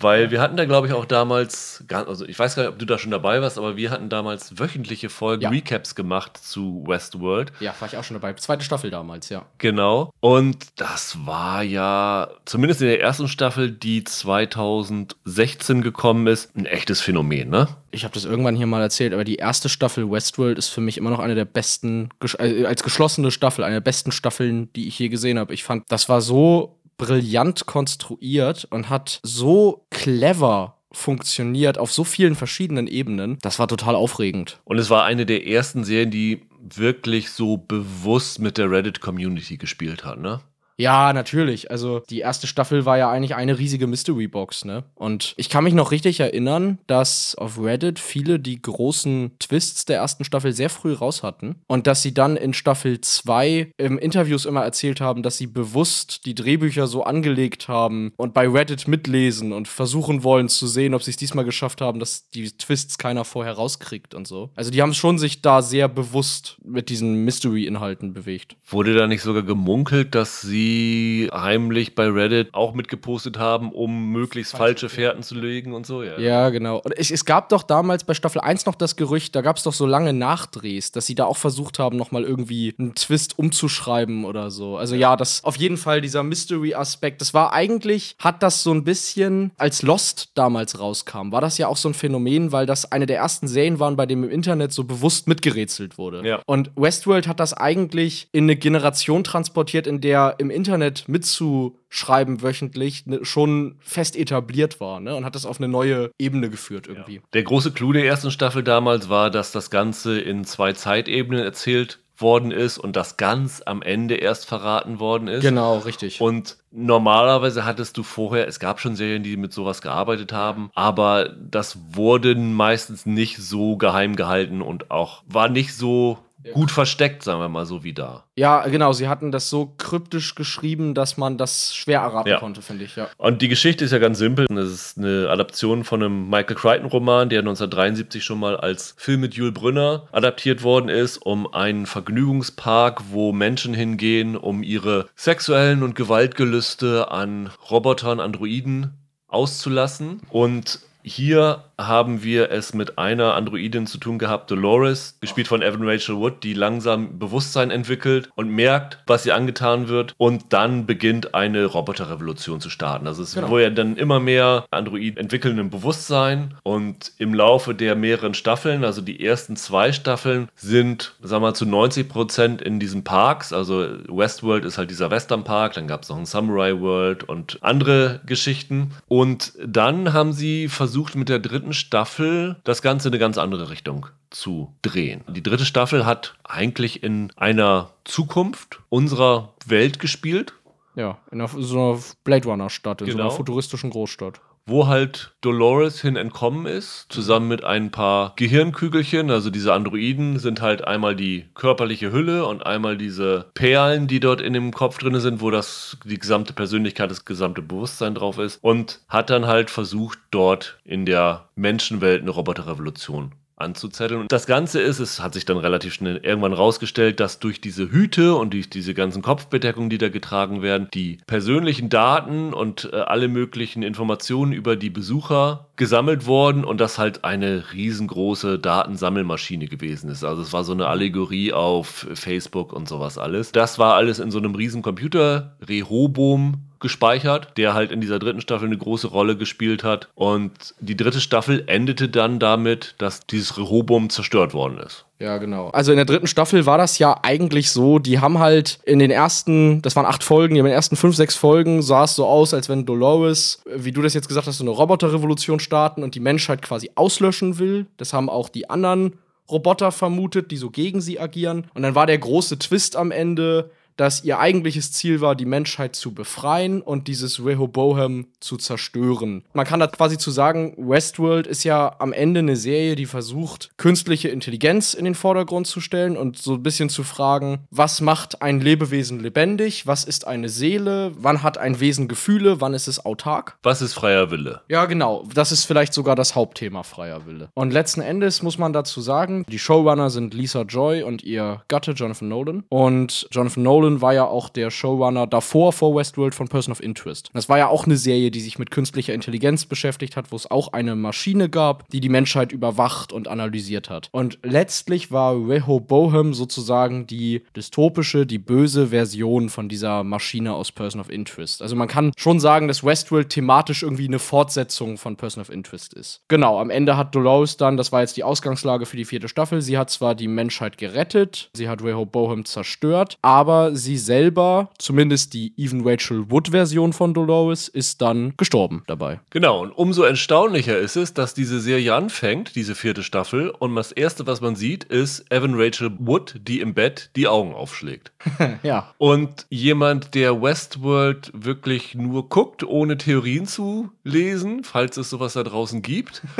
Weil wir hatten da, glaube ich, auch damals, also ich weiß gar nicht, ob du da schon dabei warst, aber wir hatten damals wöchentliche Folgen Ja. Recaps gemacht zu Westworld. Ja, war ich auch schon dabei. Zweite Staffel damals, ja. Genau. Und das war ja, zumindest in der ersten Staffel, die 2016 gekommen ist, ein echtes Phänomen, ne? Ich habe das irgendwann hier mal erzählt, aber die erste Staffel Westworld ist für mich immer noch eine der besten, äh, als geschlossene Staffel, eine der besten Staffeln, die ich je gesehen habe. Ich fand, das war so brillant konstruiert und hat so clever funktioniert auf so vielen verschiedenen Ebenen. Das war total aufregend. Und es war eine der ersten Serien, die wirklich so bewusst mit der Reddit-Community gespielt hat, ne? Ja, natürlich. Also die erste Staffel war ja eigentlich eine riesige Mystery Box, ne? Und ich kann mich noch richtig erinnern, dass auf Reddit viele die großen Twists der ersten Staffel sehr früh raus hatten und dass sie dann in Staffel 2 im Interviews immer erzählt haben, dass sie bewusst die Drehbücher so angelegt haben und bei Reddit mitlesen und versuchen wollen zu sehen, ob sie es diesmal geschafft haben, dass die Twists keiner vorher rauskriegt und so. Also die haben schon sich da sehr bewusst mit diesen Mystery-Inhalten bewegt. Wurde da nicht sogar gemunkelt, dass sie die heimlich bei Reddit auch mitgepostet haben, um möglichst falsche, falsche Fährten zu legen und so, ja. Ja, genau. Und es, es gab doch damals bei Staffel 1 noch das Gerücht, da gab es doch so lange Nachdrehs, dass sie da auch versucht haben, nochmal irgendwie einen Twist umzuschreiben oder so. Also ja, das auf jeden Fall dieser Mystery-Aspekt. Das war eigentlich, hat das so ein bisschen, als Lost damals rauskam, war das ja auch so ein Phänomen, weil das eine der ersten Serien waren, bei dem im Internet so bewusst mitgerätselt wurde. Ja. Und Westworld hat das eigentlich in eine Generation transportiert, in der im Internet mitzuschreiben wöchentlich ne, schon fest etabliert war ne? und hat das auf eine neue Ebene geführt irgendwie. Ja. Der große Clou der ersten Staffel damals war, dass das Ganze in zwei Zeitebenen erzählt worden ist und das ganz am Ende erst verraten worden ist. Genau, richtig. Und normalerweise hattest du vorher, es gab schon Serien, die mit sowas gearbeitet haben, aber das wurde meistens nicht so geheim gehalten und auch war nicht so gut versteckt, sagen wir mal so wie da. Ja, genau. Sie hatten das so kryptisch geschrieben, dass man das schwer erraten ja. konnte, finde ich, ja. Und die Geschichte ist ja ganz simpel. Es ist eine Adaption von einem Michael Crichton-Roman, der 1973 schon mal als Film mit Jules Brünner adaptiert worden ist, um einen Vergnügungspark, wo Menschen hingehen, um ihre sexuellen und Gewaltgelüste an Robotern, Androiden auszulassen. Und hier haben wir es mit einer Androidin zu tun gehabt, Dolores, gespielt von Evan Rachel Wood, die langsam Bewusstsein entwickelt und merkt, was ihr angetan wird. Und dann beginnt eine Roboterrevolution zu starten. Also es genau. wurde ja dann immer mehr Androiden entwickeln im Bewusstsein. Und im Laufe der mehreren Staffeln, also die ersten zwei Staffeln, sind, sagen wir mal, zu 90 Prozent in diesen Parks. Also Westworld ist halt dieser Western Park, dann gab es noch einen Samurai World und andere Geschichten. Und dann haben sie versucht, mit der dritten dritten Staffel das Ganze in eine ganz andere Richtung zu drehen. Die dritte Staffel hat eigentlich in einer Zukunft unserer Welt gespielt. Ja, in einer, so einer Blade Runner-Stadt, in genau. so einer genau. futuristischen Großstadt wo halt Dolores hin entkommen ist, zusammen mit ein paar Gehirnkügelchen. Also diese Androiden sind halt einmal die körperliche Hülle und einmal diese Perlen, die dort in dem Kopf drin sind, wo das die gesamte Persönlichkeit, das gesamte Bewusstsein drauf ist. Und hat dann halt versucht, dort in der Menschenwelt eine Roboterrevolution anzuzetteln. Und das Ganze ist, es hat sich dann relativ schnell irgendwann rausgestellt, dass durch diese Hüte und durch diese ganzen Kopfbedeckungen, die da getragen werden, die persönlichen Daten und äh, alle möglichen Informationen über die Besucher gesammelt wurden und das halt eine riesengroße Datensammelmaschine gewesen ist. Also es war so eine Allegorie auf Facebook und sowas alles. Das war alles in so einem riesen Computer, Rehobom gespeichert, der halt in dieser dritten Staffel eine große Rolle gespielt hat. Und die dritte Staffel endete dann damit, dass dieses Rehoboam zerstört worden ist. Ja, genau. Also in der dritten Staffel war das ja eigentlich so, die haben halt in den ersten, das waren acht Folgen, in den ersten fünf, sechs Folgen sah es so aus, als wenn Dolores, wie du das jetzt gesagt hast, so eine Roboterrevolution starten und die Menschheit quasi auslöschen will. Das haben auch die anderen Roboter vermutet, die so gegen sie agieren. Und dann war der große Twist am Ende, dass ihr eigentliches Ziel war, die Menschheit zu befreien und dieses Rehoboam zu zerstören. Man kann da quasi zu sagen, Westworld ist ja am Ende eine Serie, die versucht, künstliche Intelligenz in den Vordergrund zu stellen und so ein bisschen zu fragen, was macht ein Lebewesen lebendig? Was ist eine Seele? Wann hat ein Wesen Gefühle? Wann ist es autark? Was ist freier Wille? Ja, genau. Das ist vielleicht sogar das Hauptthema freier Wille. Und letzten Endes muss man dazu sagen, die Showrunner sind Lisa Joy und ihr Gatte Jonathan Nolan. Und Jonathan Nolan Nolan war ja auch der Showrunner davor vor Westworld von Person of Interest. Das war ja auch eine Serie, die sich mit künstlicher Intelligenz beschäftigt hat, wo es auch eine Maschine gab, die die Menschheit überwacht und analysiert hat. Und letztlich war Rehoboam sozusagen die dystopische, die böse Version von dieser Maschine aus Person of Interest. Also man kann schon sagen, dass Westworld thematisch irgendwie eine Fortsetzung von Person of Interest ist. Genau, am Ende hat Dolores dann, das war jetzt die Ausgangslage für die vierte Staffel, sie hat zwar die Menschheit gerettet, sie hat Rehoboam zerstört, aber sie selber, zumindest die Even Rachel Wood-Version von Dolores, ist dann gestorben dabei. Genau, und umso erstaunlicher ist es, dass diese Serie anfängt, diese vierte Staffel, und das Erste, was man sieht, ist Evan Rachel Wood, die im Bett die Augen aufschlägt. ja. Und jemand, der Westworld wirklich nur guckt, ohne Theorien zu lesen, falls es sowas da draußen gibt.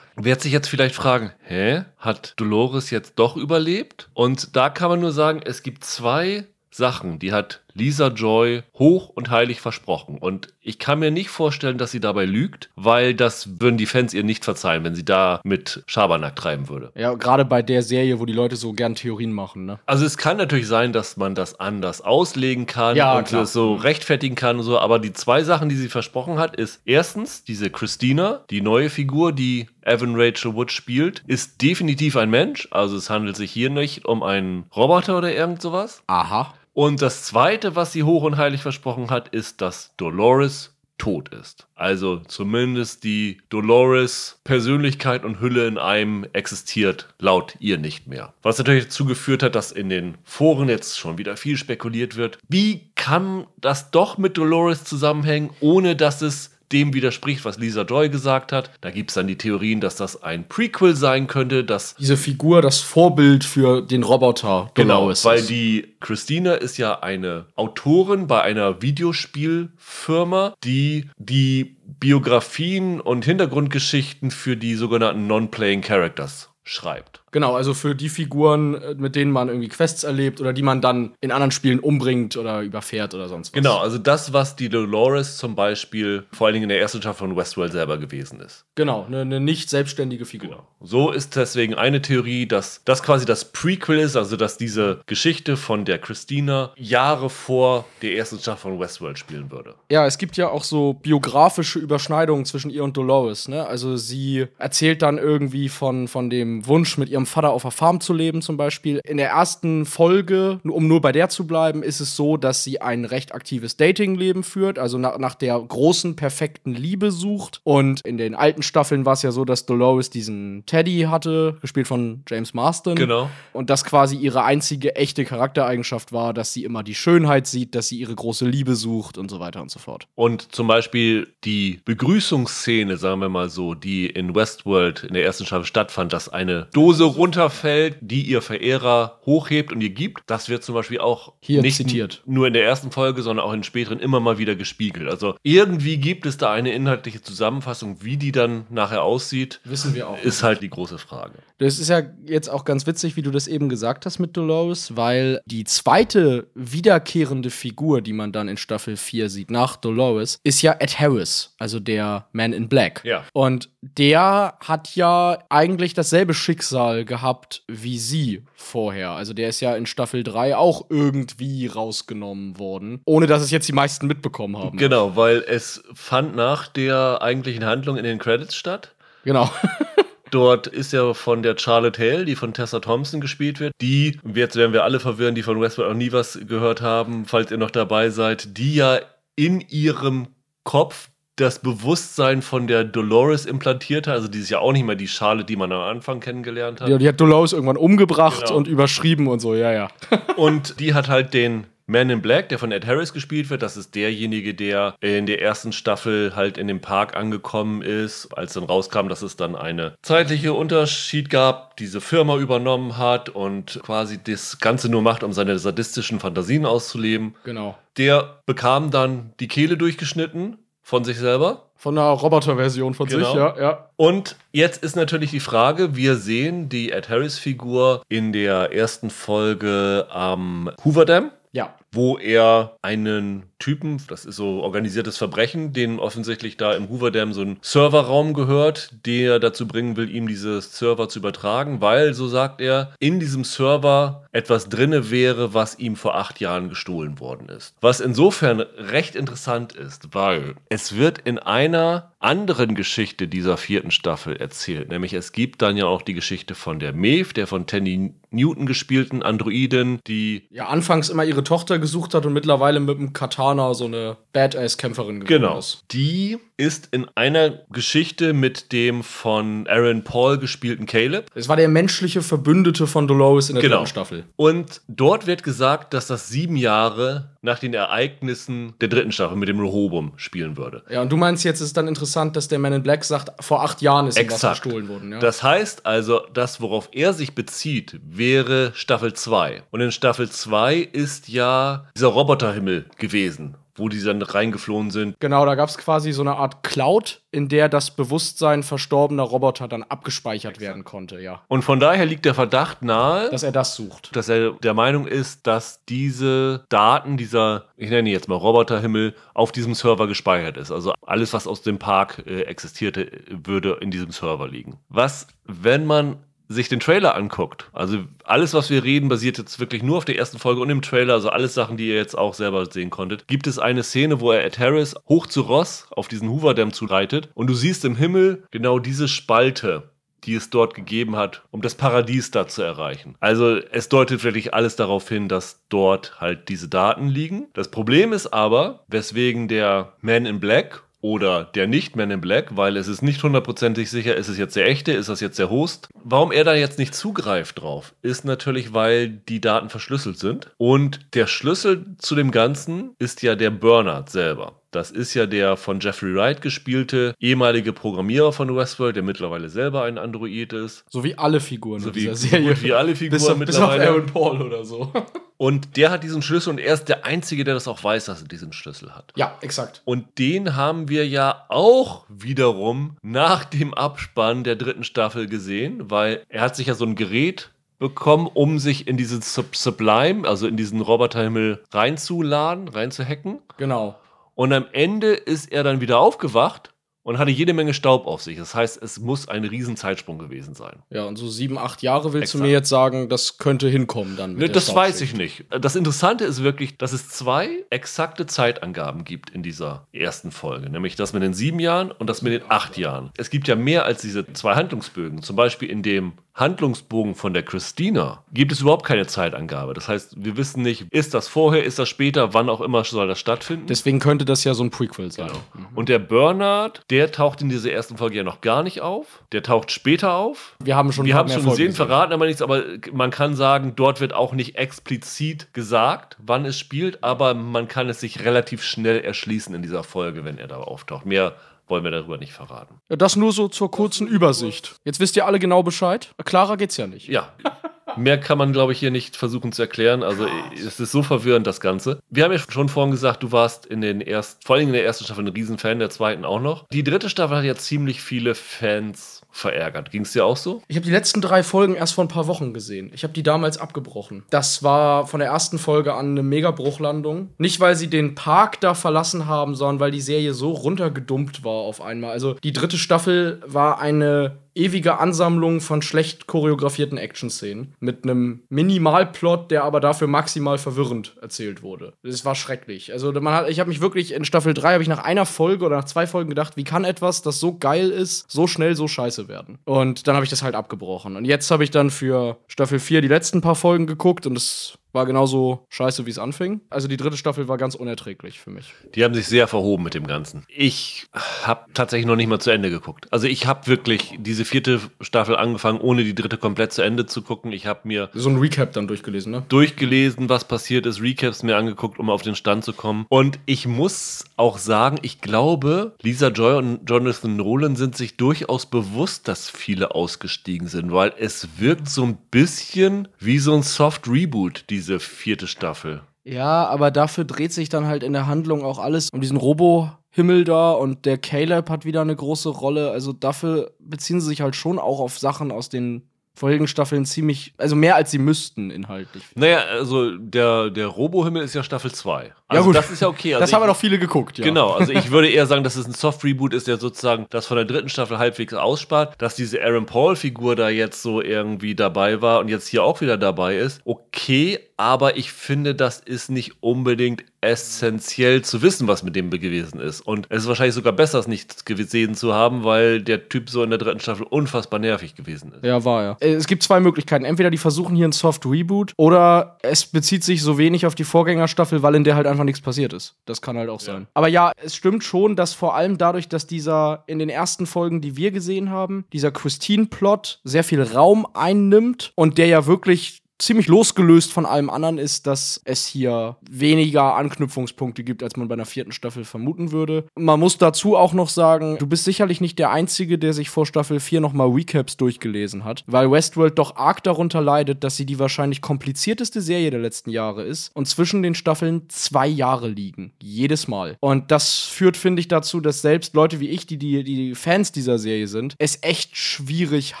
wird sich jetzt vielleicht fragen, hä, hat Dolores jetzt doch überlebt? Und da kann man nur sagen, es gibt zwei Sachen, die hat Lisa Joy hoch und heilig versprochen. Und ich kann mir nicht vorstellen, dass sie dabei lügt, weil das würden die Fans ihr nicht verzeihen, wenn sie da mit Schabernack treiben würde. Ja, gerade bei der Serie, wo die Leute so gern Theorien machen. Ne? Also es kann natürlich sein, dass man das anders auslegen kann ja, und klar. das so rechtfertigen kann und so. Aber die zwei Sachen, die sie versprochen hat, ist erstens diese Christina, die neue Figur, die Evan Rachel Wood spielt, ist definitiv ein Mensch. Also es handelt sich hier nicht um einen Roboter oder irgend sowas. Aha. Und das Zweite, was sie hoch und heilig versprochen hat, ist, dass Dolores tot ist. Also zumindest die Dolores Persönlichkeit und Hülle in einem existiert laut ihr nicht mehr. Was natürlich dazu geführt hat, dass in den Foren jetzt schon wieder viel spekuliert wird. Wie kann das doch mit Dolores zusammenhängen, ohne dass es dem widerspricht, was Lisa Joy gesagt hat. Da gibt es dann die Theorien, dass das ein Prequel sein könnte, dass Diese Figur das Vorbild für den Roboter Genau, Dolores weil ist. die Christina ist ja eine Autorin bei einer Videospielfirma, die die Biografien und Hintergrundgeschichten für die sogenannten Non-Playing Characters schreibt. Genau, also für die Figuren, äh, mit denen man irgendwie Quests erlebt oder die man dann in anderen Spielen umbringt oder überfährt oder sonst was. Genau, also das, was die Dolores zum Beispiel vor allen Dingen in der ersten Staffel von Westworld selber gewesen ist. Genau, eine, eine nicht selbstständige Figur. Genau. So ist deswegen eine Theorie, dass das quasi das Prequel ist, also dass diese Geschichte von der Christina Jahre vor der ersten Staffel von Westworld spielen würde. Ja, es gibt ja auch so biografische Überschneidungen zwischen ihr und Dolores. Ne? Also sie erzählt dann irgendwie von, von dem Wunsch, mit ihrem Vater auf der Farm zu leben zum Beispiel. In der ersten Folge, um nur bei der zu bleiben, ist es so, dass sie ein recht aktives Datingleben führt, also nach, nach der großen, perfekten Liebe sucht. Und in den alten Staffeln war es ja so, dass Dolores diesen Teddy hatte, gespielt von James Marston. Genau. Und das quasi ihre einzige echte Charaktereigenschaft war, dass sie immer die Schönheit sieht, dass sie ihre große Liebe sucht und so weiter und so fort. Und zum Beispiel die Begrüßungsszene, sagen wir mal so, die in Westworld in der ersten Staffel stattfand, dass eine Dose runterfällt, die ihr Verehrer hochhebt und ihr gibt, das wird zum Beispiel auch Hier nicht zitiert. nur in der ersten Folge, sondern auch in späteren immer mal wieder gespiegelt. Also irgendwie gibt es da eine inhaltliche Zusammenfassung, wie die dann nachher aussieht, Wissen wir auch. ist halt die große Frage. Das ist ja jetzt auch ganz witzig, wie du das eben gesagt hast mit Dolores, weil die zweite wiederkehrende Figur, die man dann in Staffel 4 sieht, nach Dolores, ist ja Ed Harris, also der Man in Black. Ja. Und der hat ja eigentlich dasselbe Schicksal gehabt wie sie vorher. Also der ist ja in Staffel 3 auch irgendwie rausgenommen worden, ohne dass es jetzt die meisten mitbekommen haben. Genau, weil es fand nach der eigentlichen Handlung in den Credits statt. Genau. Dort ist ja von der Charlotte Hale, die von Tessa Thompson gespielt wird, die, jetzt werden wir alle verwirren, die von Westworld auch nie was gehört haben, falls ihr noch dabei seid, die ja in ihrem Kopf das Bewusstsein von der Dolores implantiert hat. Also die ist ja auch nicht mehr die Charlotte, die man am Anfang kennengelernt hat. Ja, die hat Dolores irgendwann umgebracht Genau. und überschrieben und so, ja, ja. Und die hat halt den Man in Black, der von Ed Harris gespielt wird. Das ist derjenige, der in der ersten Staffel halt in dem Park angekommen ist, als dann rauskam, dass es dann eine zeitliche Unterschied gab, diese Firma übernommen hat und quasi das Ganze nur macht, um seine sadistischen Fantasien auszuleben. Genau. Der bekam dann die Kehle durchgeschnitten von sich selber. Von einer Roboterversion von Genau. sich, ja, ja. Und jetzt ist natürlich die Frage, wir sehen die Ed Harris-Figur in der ersten Folge am Hoover Dam Ja. wo er einen Typen, das ist so organisiertes Verbrechen, den offensichtlich da im Hoover Dam so ein Serverraum gehört, der dazu bringen will, ihm diese Server zu übertragen, weil, so sagt er, in diesem Server etwas drinne wäre, was ihm vor acht Jahren gestohlen worden ist. Was insofern recht interessant ist, weil es wird in einer anderen Geschichte dieser vierten Staffel erzählt, nämlich es gibt dann ja auch die Geschichte von der Maeve, der von Tandy Newton gespielten Androidin, die Ja, anfangs immer ihre Tochter gesucht hat und mittlerweile mit dem Katana so eine Badass-Kämpferin geworden Genau. ist. Die ist in einer Geschichte mit dem von Aaron Paul gespielten Caleb. Es war der menschliche Verbündete von Dolores in der Genau. dritten Staffel. Und dort wird gesagt, dass das sieben Jahre nach den Ereignissen der dritten Staffel mit dem Rehobum spielen würde. Ja, und du meinst jetzt, ist es dann interessant, dass der Man in Black sagt, vor acht Jahren ist ihm was Exakt. gestohlen worden. Ja? Das heißt also, das, worauf er sich bezieht, wäre Staffel 2. Und in Staffel 2 ist ja dieser Roboterhimmel gewesen, wo die dann reingeflohen sind. Genau, da gab es quasi so eine Art Cloud, in der das Bewusstsein verstorbener Roboter dann abgespeichert werden konnte, ja. Und von daher liegt der Verdacht nahe, Dass er das sucht. dass er der Meinung ist, dass diese Daten, dieser, ich nenne jetzt mal Roboterhimmel, auf diesem Server gespeichert ist. Also alles, was aus dem Park äh, existierte, würde in diesem Server liegen. Was, wenn man sich den Trailer anguckt, also alles, was wir reden, basiert jetzt wirklich nur auf der ersten Folge und im Trailer, also alles Sachen, die ihr jetzt auch selber sehen konntet, gibt es eine Szene, wo er Ed Harris hoch zu Ross auf diesen Hoover-Damm zureitet und du siehst im Himmel genau diese Spalte, die es dort gegeben hat, um das Paradies da zu erreichen. Also es deutet wirklich alles darauf hin, dass dort halt diese Daten liegen. Das Problem ist aber, weswegen der Man in Black oder der Nicht-Man in Black, weil es ist nicht hundertprozentig sicher, ist es jetzt der echte, ist das jetzt der Host. Warum er da jetzt nicht zugreift drauf, ist natürlich, weil die Daten verschlüsselt sind. Und der Schlüssel zu dem Ganzen ist ja der Bernard selber. Das ist ja der von Jeffrey Wright gespielte ehemalige Programmierer von Westworld, der mittlerweile selber ein Android ist. So wie alle Figuren So in wie, dieser so Serie. gut wie alle Figuren bis, auf, bis auf mittlerweile. Aaron Paul oder so. Und der hat diesen Schlüssel und er ist der Einzige, der das auch weiß, dass er diesen Schlüssel hat. ja, exakt. Und den haben wir ja auch wiederum nach dem Abspann der dritten Staffel gesehen, weil er hat sich ja so ein Gerät bekommen, um sich in diesen Sub Sublime, also in diesen Roboterhimmel reinzuladen, reinzuhacken. Genau. Und am Ende ist er dann wieder aufgewacht und hatte jede Menge Staub auf sich. Das heißt, es muss ein riesen Zeitsprung gewesen sein. Ja, und so sieben, acht Jahre willst Exakt. du mir jetzt sagen, das könnte hinkommen dann. Ne, das weiß ich nicht. Das Interessante ist wirklich, dass es zwei exakte Zeitangaben gibt in dieser ersten Folge. Nämlich das mit den sieben Jahren und das mit den acht Jahren. Es gibt ja mehr als diese zwei Handlungsbögen. Zum Beispiel in dem Handlungsbogen von der Christina gibt es überhaupt keine Zeitangabe. Das heißt, wir wissen nicht, ist das vorher, ist das später, wann auch immer soll das stattfinden. Deswegen könnte das ja so ein Prequel sein. Genau. Und der Bernard, der taucht in dieser ersten Folge ja noch gar nicht auf. Der taucht später auf. Wir haben schon Wir haben schon Folgen gesehen, verraten aber nichts, aber man kann sagen, dort wird auch nicht explizit gesagt, wann es spielt, aber man kann es sich relativ schnell erschließen in dieser Folge, wenn er da auftaucht. Mehr wollen wir darüber nicht verraten. Ja, das nur so zur kurzen Übersicht. Jetzt wisst ihr alle genau Bescheid. Klarer geht's ja nicht. Ja. Mehr kann man, glaube ich, hier nicht versuchen zu erklären. Also es ist so verwirrend, das Ganze. Wir haben ja schon vorhin gesagt, du warst in den ersten, vor allem in der ersten Staffel ein Riesenfan, der zweiten auch noch. Die dritte Staffel hat ja ziemlich viele Fans verärgert. Ging es dir auch so? Ich habe die letzten drei Folgen erst vor ein paar Wochen gesehen. Ich habe die damals abgebrochen. Das war von der ersten Folge an eine Mega-Bruchlandung. Nicht, weil sie den Park da verlassen haben, sondern weil die Serie so runtergedumpt war auf einmal. Also die dritte Staffel war eine ewige Ansammlung von schlecht choreografierten Action-Szenen mit einem Minimalplot, der aber dafür maximal verwirrend erzählt wurde. Das war schrecklich. Also man hat, ich habe mich wirklich in Staffel 3 habe ich nach einer Folge oder nach zwei Folgen gedacht, wie kann etwas, das so geil ist, so schnell so scheiße werden? Und dann habe ich das halt abgebrochen. Und jetzt habe ich dann für Staffel 4 die letzten paar Folgen geguckt und es war genauso scheiße, wie es anfing. Also die dritte Staffel war ganz unerträglich für mich. Die haben sich sehr verhoben mit dem Ganzen. Ich habe tatsächlich noch nicht mal zu Ende geguckt. Also ich habe wirklich diese vierte Staffel angefangen, ohne die dritte komplett zu Ende zu gucken. Ich habe mir So ein Recap dann durchgelesen, ne? durchgelesen, was passiert ist, Recaps mir angeguckt, um auf den Stand zu kommen. Und ich muss auch sagen, ich glaube, Lisa Joy und Jonathan Nolan sind sich durchaus bewusst, dass viele ausgestiegen sind, weil es wirkt so ein bisschen wie so ein Soft Reboot, diese vierte Staffel. Ja, aber dafür dreht sich dann halt in der Handlung auch alles um diesen Robo-Himmel da und der Caleb hat wieder eine große Rolle. Also dafür beziehen sie sich halt schon auch auf Sachen aus den vorherigen Staffeln ziemlich, also mehr als sie müssten inhaltlich. Naja, also der, der Robo-Himmel ist ja Staffel 2. Also Ja, gut. das ist ja okay. Also das ich, haben wir doch viele geguckt, ja. Genau, also ich würde eher sagen, dass es ein Soft-Reboot ist, der sozusagen das von der dritten Staffel halbwegs ausspart. Dass diese Aaron Paul-Figur da jetzt so irgendwie dabei war und jetzt hier auch wieder dabei ist, okay, aber ich finde, das ist nicht unbedingt essentiell zu wissen, was mit dem gewesen ist. Und es ist wahrscheinlich sogar besser, es nicht gesehen zu haben, weil der Typ so in der dritten Staffel unfassbar nervig gewesen ist. Ja, war ja. Es gibt zwei Möglichkeiten. Entweder die versuchen hier ein Soft Reboot oder es bezieht sich so wenig auf die Vorgängerstaffel, weil in der halt einfach nichts passiert ist. Das kann halt auch sein. Aber ja, es stimmt schon, dass vor allem dadurch, dass dieser in den ersten Folgen, die wir gesehen haben, dieser Christine-Plot sehr viel Raum einnimmt und der ja wirklich ziemlich losgelöst von allem anderen ist, dass es hier weniger Anknüpfungspunkte gibt, als man bei einer vierten Staffel vermuten würde. Man muss dazu auch noch sagen, du bist sicherlich nicht der Einzige, der sich vor Staffel 4 nochmal Recaps durchgelesen hat, weil Westworld doch arg darunter leidet, dass sie die wahrscheinlich komplizierteste Serie der letzten Jahre ist und zwischen den Staffeln zwei Jahre liegen. Jedes Mal. Und das führt, finde ich, dazu, dass selbst Leute wie ich, die, die die Fans dieser Serie sind, es echt schwierig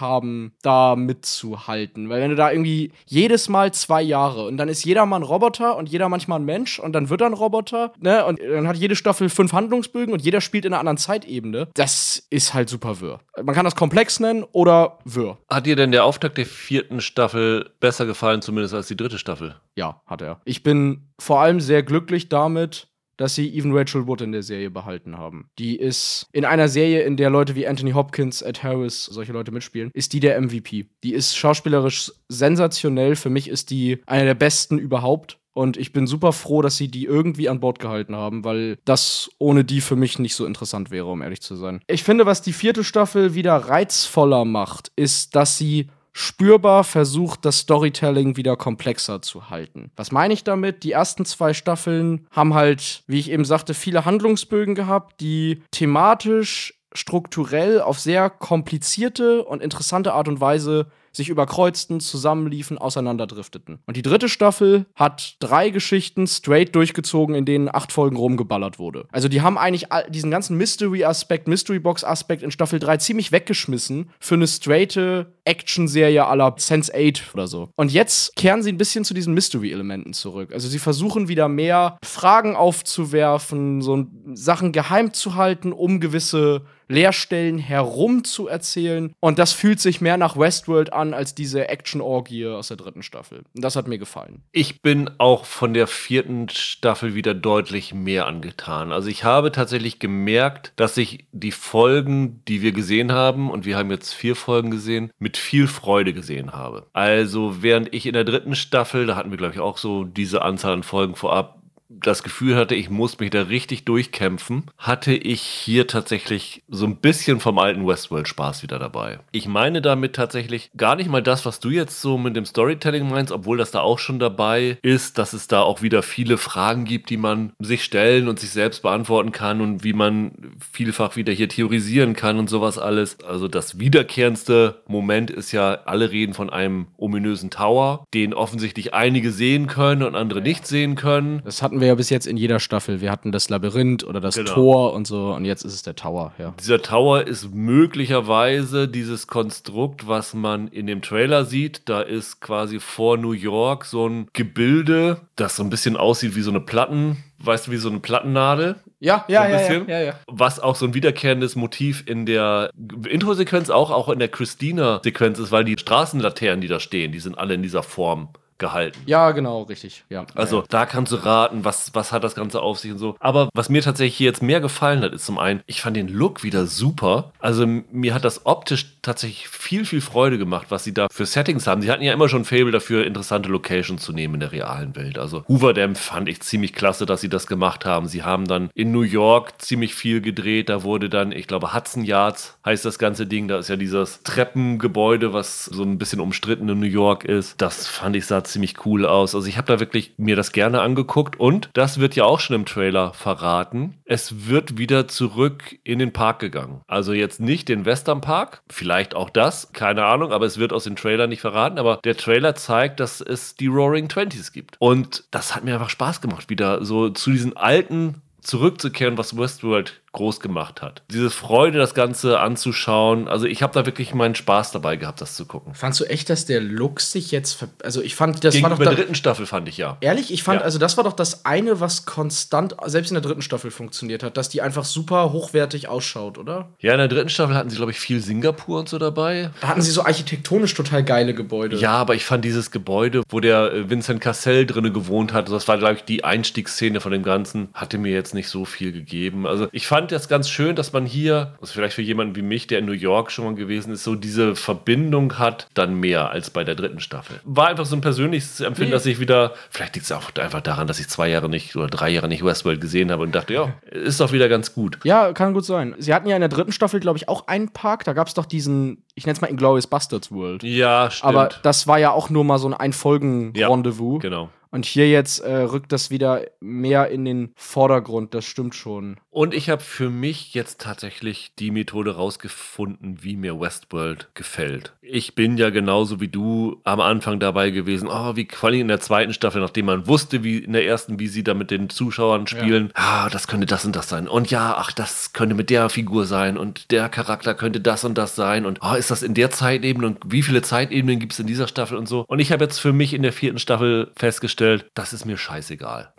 haben, da mitzuhalten. Weil wenn du da irgendwie jede jedes Mal zwei Jahre. Und dann ist jeder mal ein Roboter und jeder manchmal ein Mensch und dann wird er ein Roboter. Ne? Und dann hat jede Staffel fünf Handlungsbögen und jeder spielt in einer anderen Zeitebene. Das ist halt super wirr. Man kann das komplex nennen oder wirr. Hat dir denn der Auftakt der vierten Staffel besser gefallen, zumindest als die dritte Staffel? Ja, hat er. Ich bin vor allem sehr glücklich damit, dass sie Even Rachel Wood in der Serie behalten haben. Die ist in einer Serie, in der Leute wie Anthony Hopkins, Ed Harris, solche Leute mitspielen, ist die der MVP. Die ist schauspielerisch sensationell. Für mich ist die eine der besten überhaupt. Und ich bin super froh, dass sie die irgendwie an Bord gehalten haben, weil das ohne die für mich nicht so interessant wäre, um ehrlich zu sein. Ich finde, was die vierte Staffel wieder reizvoller macht, ist, dass sie spürbar versucht, das Storytelling wieder komplexer zu halten. Was meine ich damit? Die ersten zwei Staffeln haben halt, wie ich eben sagte, viele Handlungsbögen gehabt, die thematisch strukturell auf sehr komplizierte und interessante Art und Weise sich überkreuzten, zusammenliefen, auseinanderdrifteten. Und die dritte Staffel hat drei Geschichten straight durchgezogen, in denen acht Folgen rumgeballert wurde. Also die haben eigentlich diesen ganzen Mystery-Aspekt, Mystery-Box-Aspekt in Staffel 3 ziemlich weggeschmissen für eine straighte Action-Serie aller Sense8 oder so. Und jetzt kehren sie ein bisschen zu diesen Mystery-Elementen zurück. Also sie versuchen wieder mehr Fragen aufzuwerfen, so Sachen geheim zu halten, um gewisse Leerstellen herum zu erzählen. Und das fühlt sich mehr nach Westworld an als diese Action-Orgie aus der dritten Staffel. Das hat mir gefallen. Ich bin auch von der vierten Staffel wieder deutlich mehr angetan. Also ich habe tatsächlich gemerkt, dass ich die Folgen, die wir gesehen haben, und wir haben jetzt vier Folgen gesehen, mit viel Freude gesehen habe. Also während ich in der dritten Staffel, da hatten wir glaube ich auch so diese Anzahl an Folgen vorab, das Gefühl hatte, ich muss mich da richtig durchkämpfen, hatte ich hier tatsächlich so ein bisschen vom alten Westworld-Spaß wieder dabei. Ich meine damit tatsächlich gar nicht mal das, was du jetzt so mit dem Storytelling meinst, obwohl das da auch schon dabei ist, dass es da auch wieder viele Fragen gibt, die man sich stellen und sich selbst beantworten kann und wie man vielfach wieder hier theorisieren kann und sowas alles. Also das wiederkehrendste Moment ist ja, alle reden von einem ominösen Tower, den offensichtlich einige sehen können und andere nicht sehen können. Das hatten wir ja bis jetzt in jeder Staffel. Wir hatten das Labyrinth oder das genau. Tor und so und jetzt ist es der Tower, ja. Dieser Tower ist möglicherweise dieses Konstrukt, was man in dem Trailer sieht. Da ist quasi vor New York so ein Gebilde, das so ein bisschen aussieht wie so eine Platten, weißt du, wie so eine Plattennadel. Ja, ja, so ja, ja, ja, Was auch so ein wiederkehrendes Motiv in der Intro-Sequenz, auch, auch in der Christina-Sequenz ist, weil die Straßenlaternen, die da stehen, die sind alle in dieser Form gehalten. Ja, genau, richtig. Ja. Also ja. da kannst du raten, was, was hat das Ganze auf sich und so. Aber was mir tatsächlich hier jetzt mehr gefallen hat, ist zum einen, ich fand den Look wieder super. Also mir hat das optisch tatsächlich viel, viel Freude gemacht, was sie da für Settings haben. Sie hatten ja immer schon Fable dafür, interessante Locations zu nehmen in der realen Welt. Also Hoover Dam fand ich ziemlich klasse, dass sie das gemacht haben. Sie haben dann in New York ziemlich viel gedreht. Da wurde dann, ich glaube, Hudson Yards heißt das ganze Ding. Da ist ja dieses Treppengebäude, was so ein bisschen umstritten in New York ist. Das fand ich sah ziemlich cool aus. Also ich habe da wirklich mir das gerne angeguckt und das wird ja auch schon im Trailer verraten. Es wird wieder zurück in den Park gegangen. Also jetzt nicht den Western Park, vielleicht auch das, keine Ahnung, aber es wird aus dem Trailer nicht verraten. Aber der Trailer zeigt, dass es die Roaring Twenties gibt. Und das hat mir einfach Spaß gemacht, wieder so zu diesen alten zurückzukehren, was Westworld groß gemacht hat. Diese Freude, das Ganze anzuschauen. Also ich habe da wirklich meinen Spaß dabei gehabt, das zu gucken. Fandst du echt, dass der Look sich jetzt. Also ich fand, das Gegenüber war doch. der dritten Staffel fand ich ja. ehrlich, ich fand, Ja. also das war doch das eine, was konstant, selbst in der dritten Staffel funktioniert hat, dass die einfach super hochwertig ausschaut, oder? Ja, in der dritten Staffel hatten sie, glaube ich, viel Singapur und so dabei. Da hatten sie so architektonisch total geile Gebäude. Ja, aber ich fand dieses Gebäude, wo der äh, Vincent Cassell drinne gewohnt hat, das war, glaube ich, die Einstiegsszene von dem Ganzen, hatte mir jetzt nicht so viel gegeben. Also ich fand das ganz schön, dass man hier, also vielleicht für jemanden wie mich, der in New York schon mal gewesen ist, so diese Verbindung hat, dann mehr als bei der dritten Staffel. War einfach so ein persönliches Empfinden, Nee. dass ich wieder, vielleicht liegt es auch einfach daran, dass ich zwei Jahre nicht oder drei Jahre nicht Westworld gesehen habe und dachte, ja, ist doch wieder ganz gut. Ja, kann gut sein. Sie hatten ja in der dritten Staffel, glaube ich, auch einen Park. Da gab es doch diesen, ich nenne es mal Inglourious Bastards World. Ja, stimmt. Aber das war ja auch nur mal so ein Einfolgen-Rendezvous. genau. Und hier jetzt äh, rückt das wieder mehr in den Vordergrund, das stimmt schon. Und ich habe für mich jetzt tatsächlich die Methode rausgefunden, wie mir Westworld gefällt. Ich bin ja genauso wie du am Anfang dabei gewesen. Oh, wie vor allem in der zweiten Staffel, nachdem man wusste, wie in der ersten, wie sie da mit den Zuschauern spielen. Ah, das könnte das und das sein. Und ja, ach, das könnte mit der Figur sein. Und der Charakter könnte das und das sein. Und oh, ist das in der Zeitebene? Und wie viele Zeitebenen gibt es in dieser Staffel und so? Und ich habe jetzt für mich in der vierten Staffel festgestellt, das ist mir scheißegal.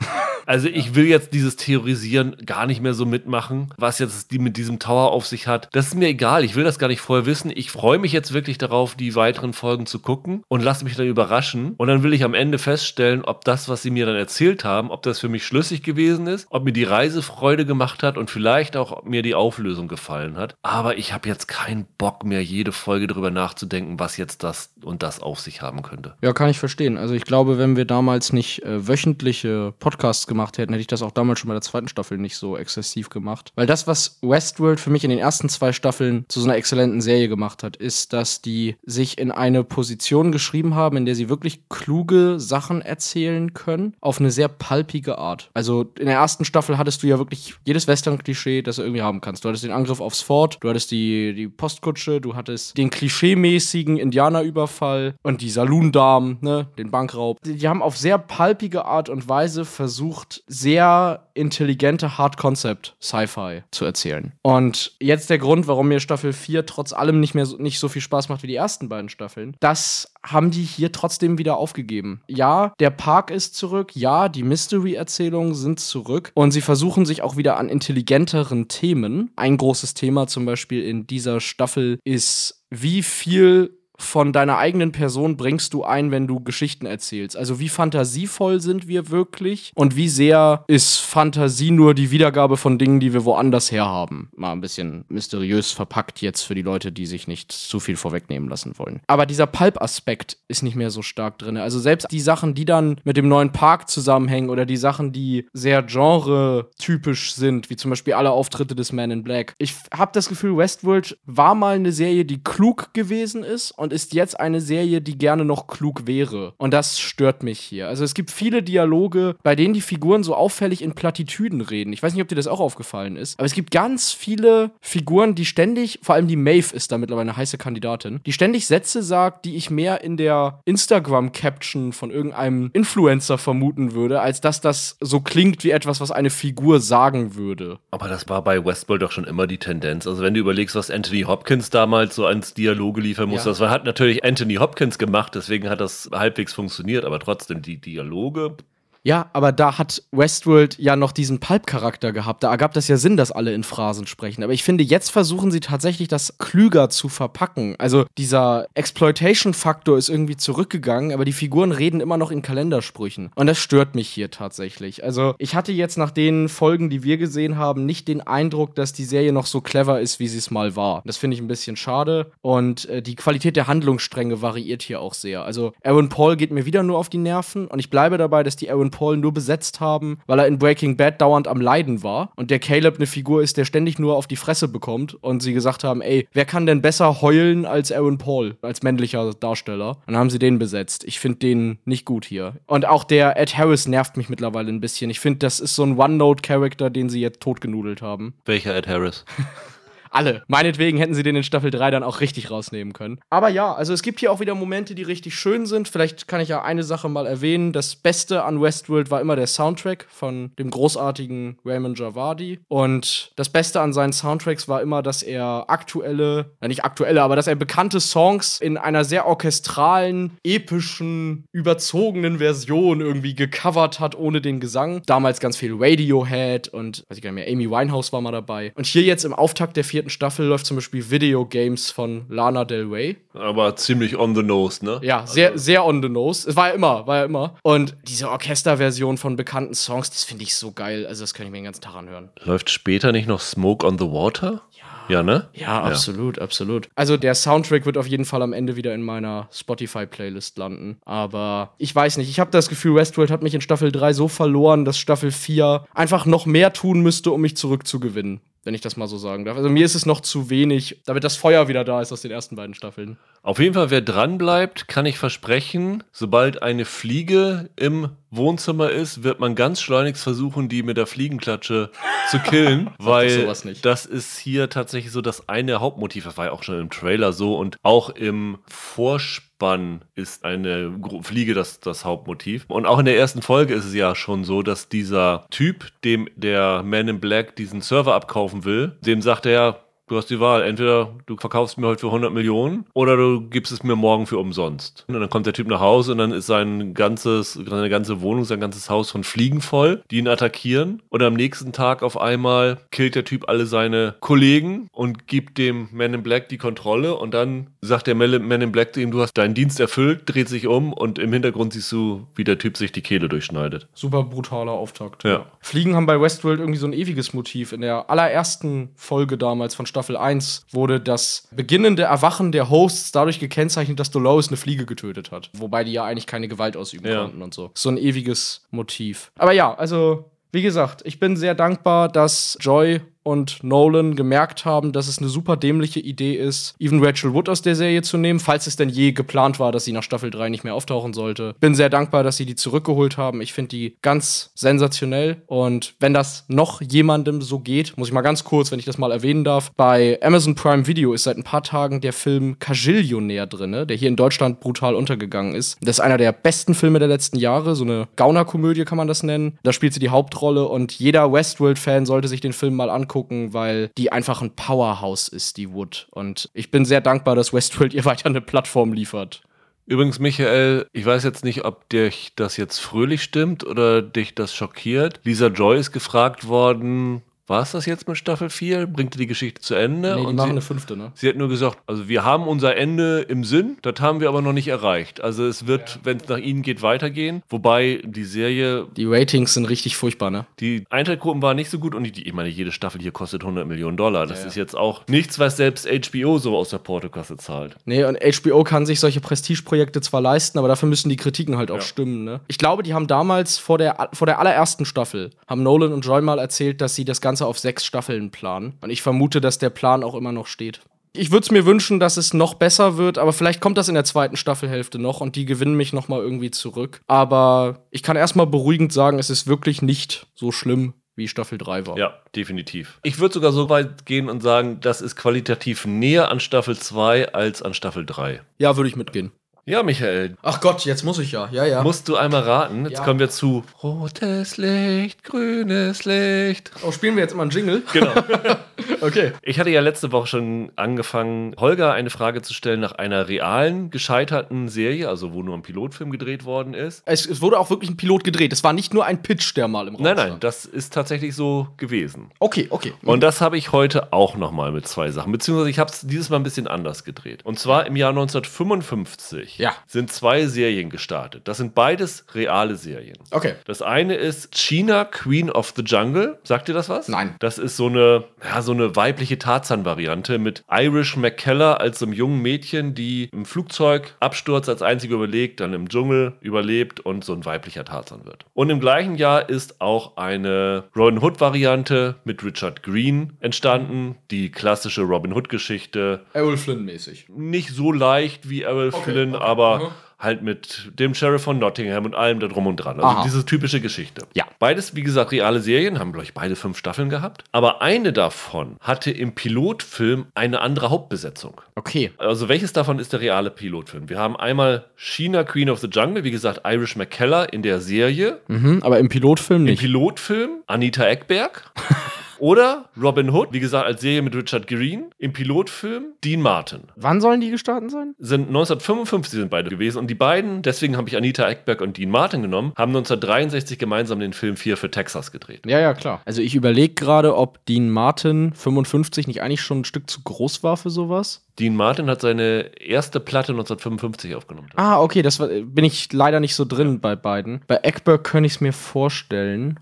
Also ich will jetzt dieses Theorisieren gar nicht mehr so mitmachen, was jetzt die mit diesem Tower auf sich hat. Das ist mir egal. Ich will das gar nicht vorher wissen. Ich freue mich jetzt wirklich darauf, die weiteren Folgen zu gucken und lasse mich dann überraschen. Und dann will ich am Ende feststellen, ob das, was sie mir dann erzählt haben, ob das für mich schlüssig gewesen ist, ob mir die Reise Freude gemacht hat und vielleicht auch ob mir die Auflösung gefallen hat. Aber ich habe jetzt keinen Bock mehr, jede Folge darüber nachzudenken, was jetzt das und das auf sich haben könnte. Ja, kann ich verstehen. Also ich glaube, wenn wir damals nicht äh, wöchentliche Podcasts gemacht hätten, hätte ich das auch damals schon bei der zweiten Staffel nicht so exzessiv gemacht. Weil das, was Westworld für mich in den ersten zwei Staffeln zu so einer exzellenten Serie gemacht hat, ist, dass die sich in eine Position geschrieben haben, in der sie wirklich kluge Sachen erzählen können, auf eine sehr palpige Art. Also in der ersten Staffel hattest du ja wirklich jedes Western-Klischee, das du irgendwie haben kannst. Du hattest den Angriff aufs Fort, du hattest die, die Postkutsche, du hattest den klischeemäßigen Indianerüberfall und die Saloon-Damen, ne, den Bankraub. Die, die haben auf sehr palpige Art und Weise versucht, sehr intelligente Hard-Concept-Sci-Fi zu erzählen. Und jetzt der Grund, warum mir Staffel 4 trotz allem nicht mehr so, nicht so viel Spaß macht wie die ersten beiden Staffeln, das haben die hier trotzdem wieder aufgegeben. Ja, der Park ist zurück, ja, die Mystery-Erzählungen sind zurück und sie versuchen sich auch wieder an intelligenteren Themen. Ein großes Thema zum Beispiel in dieser Staffel ist, wie viel von deiner eigenen Person bringst du ein, wenn du Geschichten erzählst? Also wie fantasievoll sind wir wirklich und wie sehr ist Fantasie nur die Wiedergabe von Dingen, die wir woanders herhaben? Mal ein bisschen mysteriös verpackt jetzt für die Leute, die sich nicht zu viel vorwegnehmen lassen wollen. Aber dieser Pulp-Aspekt ist nicht mehr so stark drin. Also selbst die Sachen, die dann mit dem neuen Park zusammenhängen oder die Sachen, die sehr genre-typisch sind, wie zum Beispiel alle Auftritte des Man in Black. Ich habe das Gefühl, Westworld war mal eine Serie, die klug gewesen ist und ist jetzt eine Serie, die gerne noch klug wäre. Und das stört mich hier. Also es gibt viele Dialoge, bei denen die Figuren so auffällig in Plattitüden reden. Ich weiß nicht, ob dir das auch aufgefallen ist, aber es gibt ganz viele Figuren, die ständig, vor allem die Maeve ist da mittlerweile eine heiße Kandidatin, die ständig Sätze sagt, die ich mehr in der Instagram-Caption von irgendeinem Influencer vermuten würde, als dass das so klingt wie etwas, was eine Figur sagen würde. Aber das war bei Westworld doch schon immer die Tendenz. Also wenn du überlegst, was Anthony Hopkins damals so ans Dialoge liefern musste, Ja. das war, hat natürlich Anthony Hopkins gemacht, deswegen hat das halbwegs funktioniert, aber trotzdem die Dialoge. Ja, aber da hat Westworld ja noch diesen Pulp-Charakter gehabt. Da ergab das ja Sinn, dass alle in Phrasen sprechen. Aber ich finde, jetzt versuchen sie tatsächlich, das klüger zu verpacken. Also dieser Exploitation-Faktor ist irgendwie zurückgegangen, aber die Figuren reden immer noch in Kalendersprüchen. Und das stört mich hier tatsächlich. Also ich hatte jetzt nach den Folgen, die wir gesehen haben, nicht den Eindruck, dass die Serie noch so clever ist, wie sie es mal war. Das finde ich ein bisschen schade. Und äh, die Qualität der Handlungsstränge variiert hier auch sehr. Also Aaron Paul geht mir wieder nur auf die Nerven und ich bleibe dabei, dass die Aaron Paul nur besetzt haben, weil er in Breaking Bad dauernd am Leiden war und der Caleb eine Figur ist, der ständig nur auf die Fresse bekommt und sie gesagt haben, ey, wer kann denn besser heulen als Aaron Paul, als männlicher Darsteller? Dann haben sie den besetzt. Ich finde den nicht gut hier. Und auch der Ed Harris nervt mich mittlerweile ein bisschen. Ich finde, das ist so ein One-Note-Charakter, den sie jetzt totgenudelt haben. Welcher Ed Harris? alle. Meinetwegen hätten sie den in Staffel 3 dann auch richtig rausnehmen können. Aber ja, also es gibt hier auch wieder Momente, die richtig schön sind. Vielleicht kann ich ja eine Sache mal erwähnen. Das Beste an Westworld war immer der Soundtrack von dem großartigen Raymond Javadi. Und das Beste an seinen Soundtracks war immer, dass er aktuelle, na nicht aktuelle, aber dass er bekannte Songs in einer sehr orchestralen, epischen, überzogenen Version irgendwie gecovert hat, ohne den Gesang. Damals ganz viel Radiohead und, weiß ich gar nicht mehr, Amy Winehouse war mal dabei. Und hier jetzt im Auftakt der vierten Staffel läuft zum Beispiel Video Games von Lana Del Rey. Aber ziemlich on the nose, ne? Ja, sehr, sehr on the nose. Es war ja immer, war ja immer. Und diese Orchesterversion von bekannten Songs, das finde ich so geil. Also, das kann ich mir den ganzen Tag anhören. Läuft später nicht noch Smoke on the Water? Ja, ne? Ja, absolut, absolut. Also der Soundtrack wird auf jeden Fall am Ende wieder in meiner Spotify-Playlist landen. Aber ich weiß nicht, ich habe das Gefühl, Westworld hat mich in Staffel 3 so verloren, dass Staffel 4 einfach noch mehr tun müsste, um mich zurückzugewinnen. Wenn ich das mal so sagen darf. Also mir ist es noch zu wenig, damit das Feuer wieder da ist aus den ersten beiden Staffeln. Auf jeden Fall, wer dran bleibt, kann ich versprechen, sobald eine Fliege im Wohnzimmer ist, wird man ganz schleunigst versuchen, die mit der Fliegenklatsche zu killen, weil sowas nicht. das ist hier tatsächlich so das eine Hauptmotiv. Das war ja auch schon im Trailer so und auch im Vorspann ist eine Fliege das, das Hauptmotiv. Und auch in der ersten Folge ist es ja schon so, dass dieser Typ, dem der Man in Black diesen Server abkaufen will, dem sagt er, Du hast die Wahl. Entweder du verkaufst mir heute für 100 Millionen oder du gibst es mir morgen für umsonst. Und dann kommt der Typ nach Hause und dann ist sein ganzes, seine ganze Wohnung, sein ganzes Haus von Fliegen voll, die ihn attackieren. Und am nächsten Tag auf einmal killt der Typ alle seine Kollegen und gibt dem Man in Black die Kontrolle. Und dann sagt der Man in Black zu ihm, du hast deinen Dienst erfüllt, dreht sich um und im Hintergrund siehst du, wie der Typ sich die Kehle durchschneidet. Super brutaler Auftakt. Ja. Fliegen haben bei Westworld irgendwie so ein ewiges Motiv. In der allerersten Folge damals von Staffel 1 wurde das beginnende Erwachen der Hosts dadurch gekennzeichnet, dass Dolores eine Fliege getötet hat. Wobei die ja eigentlich keine Gewalt ausüben Ja. konnten und so. So ein ewiges Motiv. Aber ja, also, wie gesagt, ich bin sehr dankbar, dass Joy und Nolan gemerkt haben, dass es eine super dämliche Idee ist, Even Rachel Wood aus der Serie zu nehmen, falls es denn je geplant war, dass sie nach Staffel 3 nicht mehr auftauchen sollte. Bin sehr dankbar, dass sie die zurückgeholt haben. Ich finde die ganz sensationell. Und wenn das noch jemandem so geht, muss ich mal ganz kurz, wenn ich das mal erwähnen darf, bei Amazon Prime Video ist seit ein paar Tagen der Film Cajillionär drin, der hier in Deutschland brutal untergegangen ist. Das ist einer der besten Filme der letzten Jahre, so eine Gaunerkomödie kann man das nennen. Da spielt sie die Hauptrolle und jeder Westworld-Fan sollte sich den Film mal angucken, weil die einfach ein Powerhouse ist, die Wood. Und ich bin sehr dankbar, dass Westworld ihr weiter eine Plattform liefert. Übrigens, Michael, ich weiß jetzt nicht, ob dich das jetzt fröhlich stimmt oder dich das schockiert. Lisa Joy ist gefragt worden, war es das jetzt mit Staffel 4? Bringt die Geschichte zu Ende? Nee, die Und machen sie, eine fünfte, ne? sie hat nur gesagt, also wir haben unser Ende im Sinn, das haben wir aber noch nicht erreicht. Also es wird, wenn es nach ihnen geht, weitergehen. Wobei die Serie, Die Ratings sind richtig furchtbar, ne? die Einschaltquoten waren nicht so gut und die, ich meine, jede Staffel hier kostet 100 Millionen Dollar. Das Ja, ja. ist jetzt auch nichts, was selbst HBO so aus der Portokasse zahlt. Nee, und HBO kann sich solche Prestigeprojekte zwar leisten, aber dafür müssen die Kritiken halt auch Ja. stimmen, ne? Ich glaube, die haben damals vor der, vor der allerersten Staffel, haben Nolan und Joy mal erzählt, dass sie das Ganze auf sechs Staffeln planen. Und ich vermute, dass der Plan auch immer noch steht. Ich würde es mir wünschen, dass es noch besser wird, aber vielleicht kommt das in der zweiten Staffelhälfte noch und die gewinnen mich noch mal irgendwie zurück. Aber ich kann erstmal beruhigend sagen, es ist wirklich nicht so schlimm, wie Staffel 3 war. Ja, definitiv. Ich würde sogar so weit gehen und sagen, das ist qualitativ näher an Staffel 2 als an Staffel 3. Ja, würde ich mitgehen. Ja, Michael, Ach Gott, jetzt muss ich ja. Ja, ja. musst du einmal raten. Jetzt Ja. kommen wir zu rotes Licht, grünes Licht. Oh, spielen wir jetzt immer einen Jingle? Genau. Okay. Ich hatte ja letzte Woche schon angefangen, Holger eine Frage zu stellen nach einer realen, gescheiterten Serie, also wo nur ein Pilotfilm gedreht worden ist. Es, es wurde auch wirklich ein Pilot gedreht. Es war nicht nur ein Pitch, der mal im Raum Nein, nein, stand. das ist tatsächlich so gewesen. Okay, okay. Und das habe ich heute auch nochmal mit zwei Sachen. Beziehungsweise ich habe es dieses Mal ein bisschen anders gedreht. Und zwar im Jahr 1955 Ja. sind zwei Serien gestartet. Das sind beides reale Serien. okay. Das eine ist China, Queen of the Jungle. Sagt ihr das was? Nein. Das ist so eine, ja, so eine weibliche Tarzan-Variante mit Irish McKellar als so einem jungen Mädchen, die im Flugzeug abstürzt, als einzige überlegt, dann im Dschungel überlebt und so ein weiblicher Tarzan wird. Und im gleichen Jahr ist auch eine Robin Hood-Variante mit Richard Green entstanden. Die klassische Robin Hood-Geschichte. Errol Flynn mäßig. Nicht so leicht wie Errol Okay, Flynn, okay, aber aha. Halt mit dem Sheriff von Nottingham und allem da drum und dran. Also Aha. diese typische Geschichte. Ja. Beides, wie gesagt, reale Serien, haben, glaube ich, beide fünf Staffeln gehabt. Aber eine davon hatte im Pilotfilm eine andere Hauptbesetzung. Okay. Also welches davon ist der reale Pilotfilm? Wir haben einmal China Queen of the Jungle, wie gesagt, Irish McKellar in der Serie. Mhm, aber im Pilotfilm Im nicht. Pilotfilm Anita Eckberg. Oder Robin Hood, wie gesagt, als Serie mit Richard Green. Im Pilotfilm Dean Martin. Wann sollen die gestartet sein? Sind 1955 sind beide gewesen und die beiden, deswegen habe ich Anita Eckberg und Dean Martin genommen, haben 1963 gemeinsam den Film 4 für Texas gedreht. Ja, ja, klar. Also ich überlege gerade, ob Dean Martin 55 nicht eigentlich schon ein Stück zu groß war für sowas. Dean Martin hat seine erste Platte 1955 aufgenommen. Ah, okay, das war, bin ich leider nicht so drin bei beiden. Bei Eckberg könnte ich es mir vorstellen.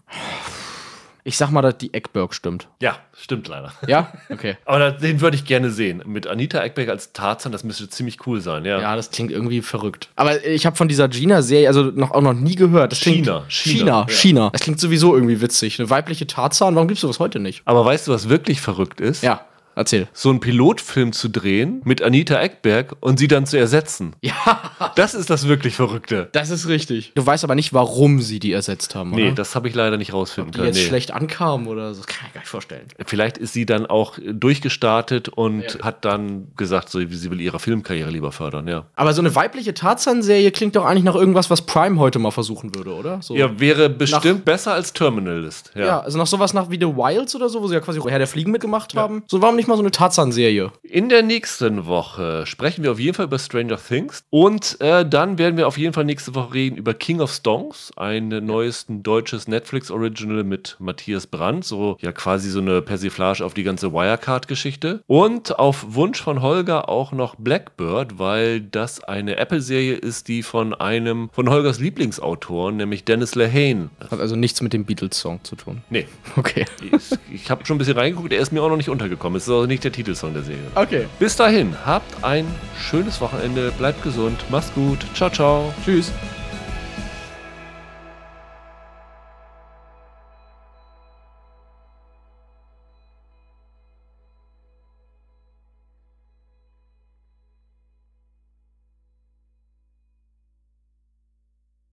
Ich sag mal, dass die Eckberg stimmt. Ja, stimmt leider. Ja? Okay. Aber den würde ich gerne sehen. Mit Anita Eckberg als Tarzan, das müsste ziemlich cool sein, ja. Ja, das klingt irgendwie verrückt. Aber ich habe von dieser Gina-Serie also noch, auch noch nie gehört. Das klingt, China, China, China, China. ja. Das klingt sowieso irgendwie witzig. Eine weibliche Tarzan, warum gibt's sowas heute nicht? Aber weißt du, was wirklich verrückt ist? Ja, erzähl. So einen Pilotfilm zu drehen mit Anita Eckberg und sie dann zu ersetzen. Ja, Das ist das wirklich Verrückte. das ist richtig. Du weißt aber nicht, warum sie die ersetzt haben, Nee, oder? das habe ich leider nicht rausfinden die können. jetzt Nee. schlecht ankam oder so. Das kann ich gar nicht vorstellen. Vielleicht ist sie dann auch durchgestartet und hat dann gesagt, so, sie will ihre Filmkarriere lieber fördern, ja. Aber so eine weibliche Tarzan-Serie klingt doch eigentlich nach irgendwas, was Prime heute mal versuchen würde, oder? So. Ja, wäre bestimmt besser als Terminalist. Ja. Ja, also noch sowas nach wie The Wilds oder so, wo sie ja quasi Herr der Fliegen mitgemacht haben. So, warum nicht mal so eine Tarzan-Serie? In der nächsten Woche sprechen wir auf jeden Fall über Stranger Things und äh, dann werden wir auf jeden Fall nächste Woche reden über King of Stonks, ein neues deutsches Netflix-Original mit Matthias Brandt, so ja quasi so eine Persiflage auf die ganze Wirecard-Geschichte. Und auf Wunsch von Holger auch noch Blackbird, weil das eine Apple-Serie ist, die von einem von Holgers Lieblingsautoren, nämlich Dennis Lehane. Hat also nichts mit dem Beatles-Song zu tun. Nee, Okay. ich, ich habe schon ein bisschen reingeguckt, er ist mir auch noch nicht untergekommen. Es auch nicht der Titelsong der Serie. Okay. Bis dahin, habt ein schönes Wochenende, bleibt gesund, macht's gut, ciao, ciao. Tschüss.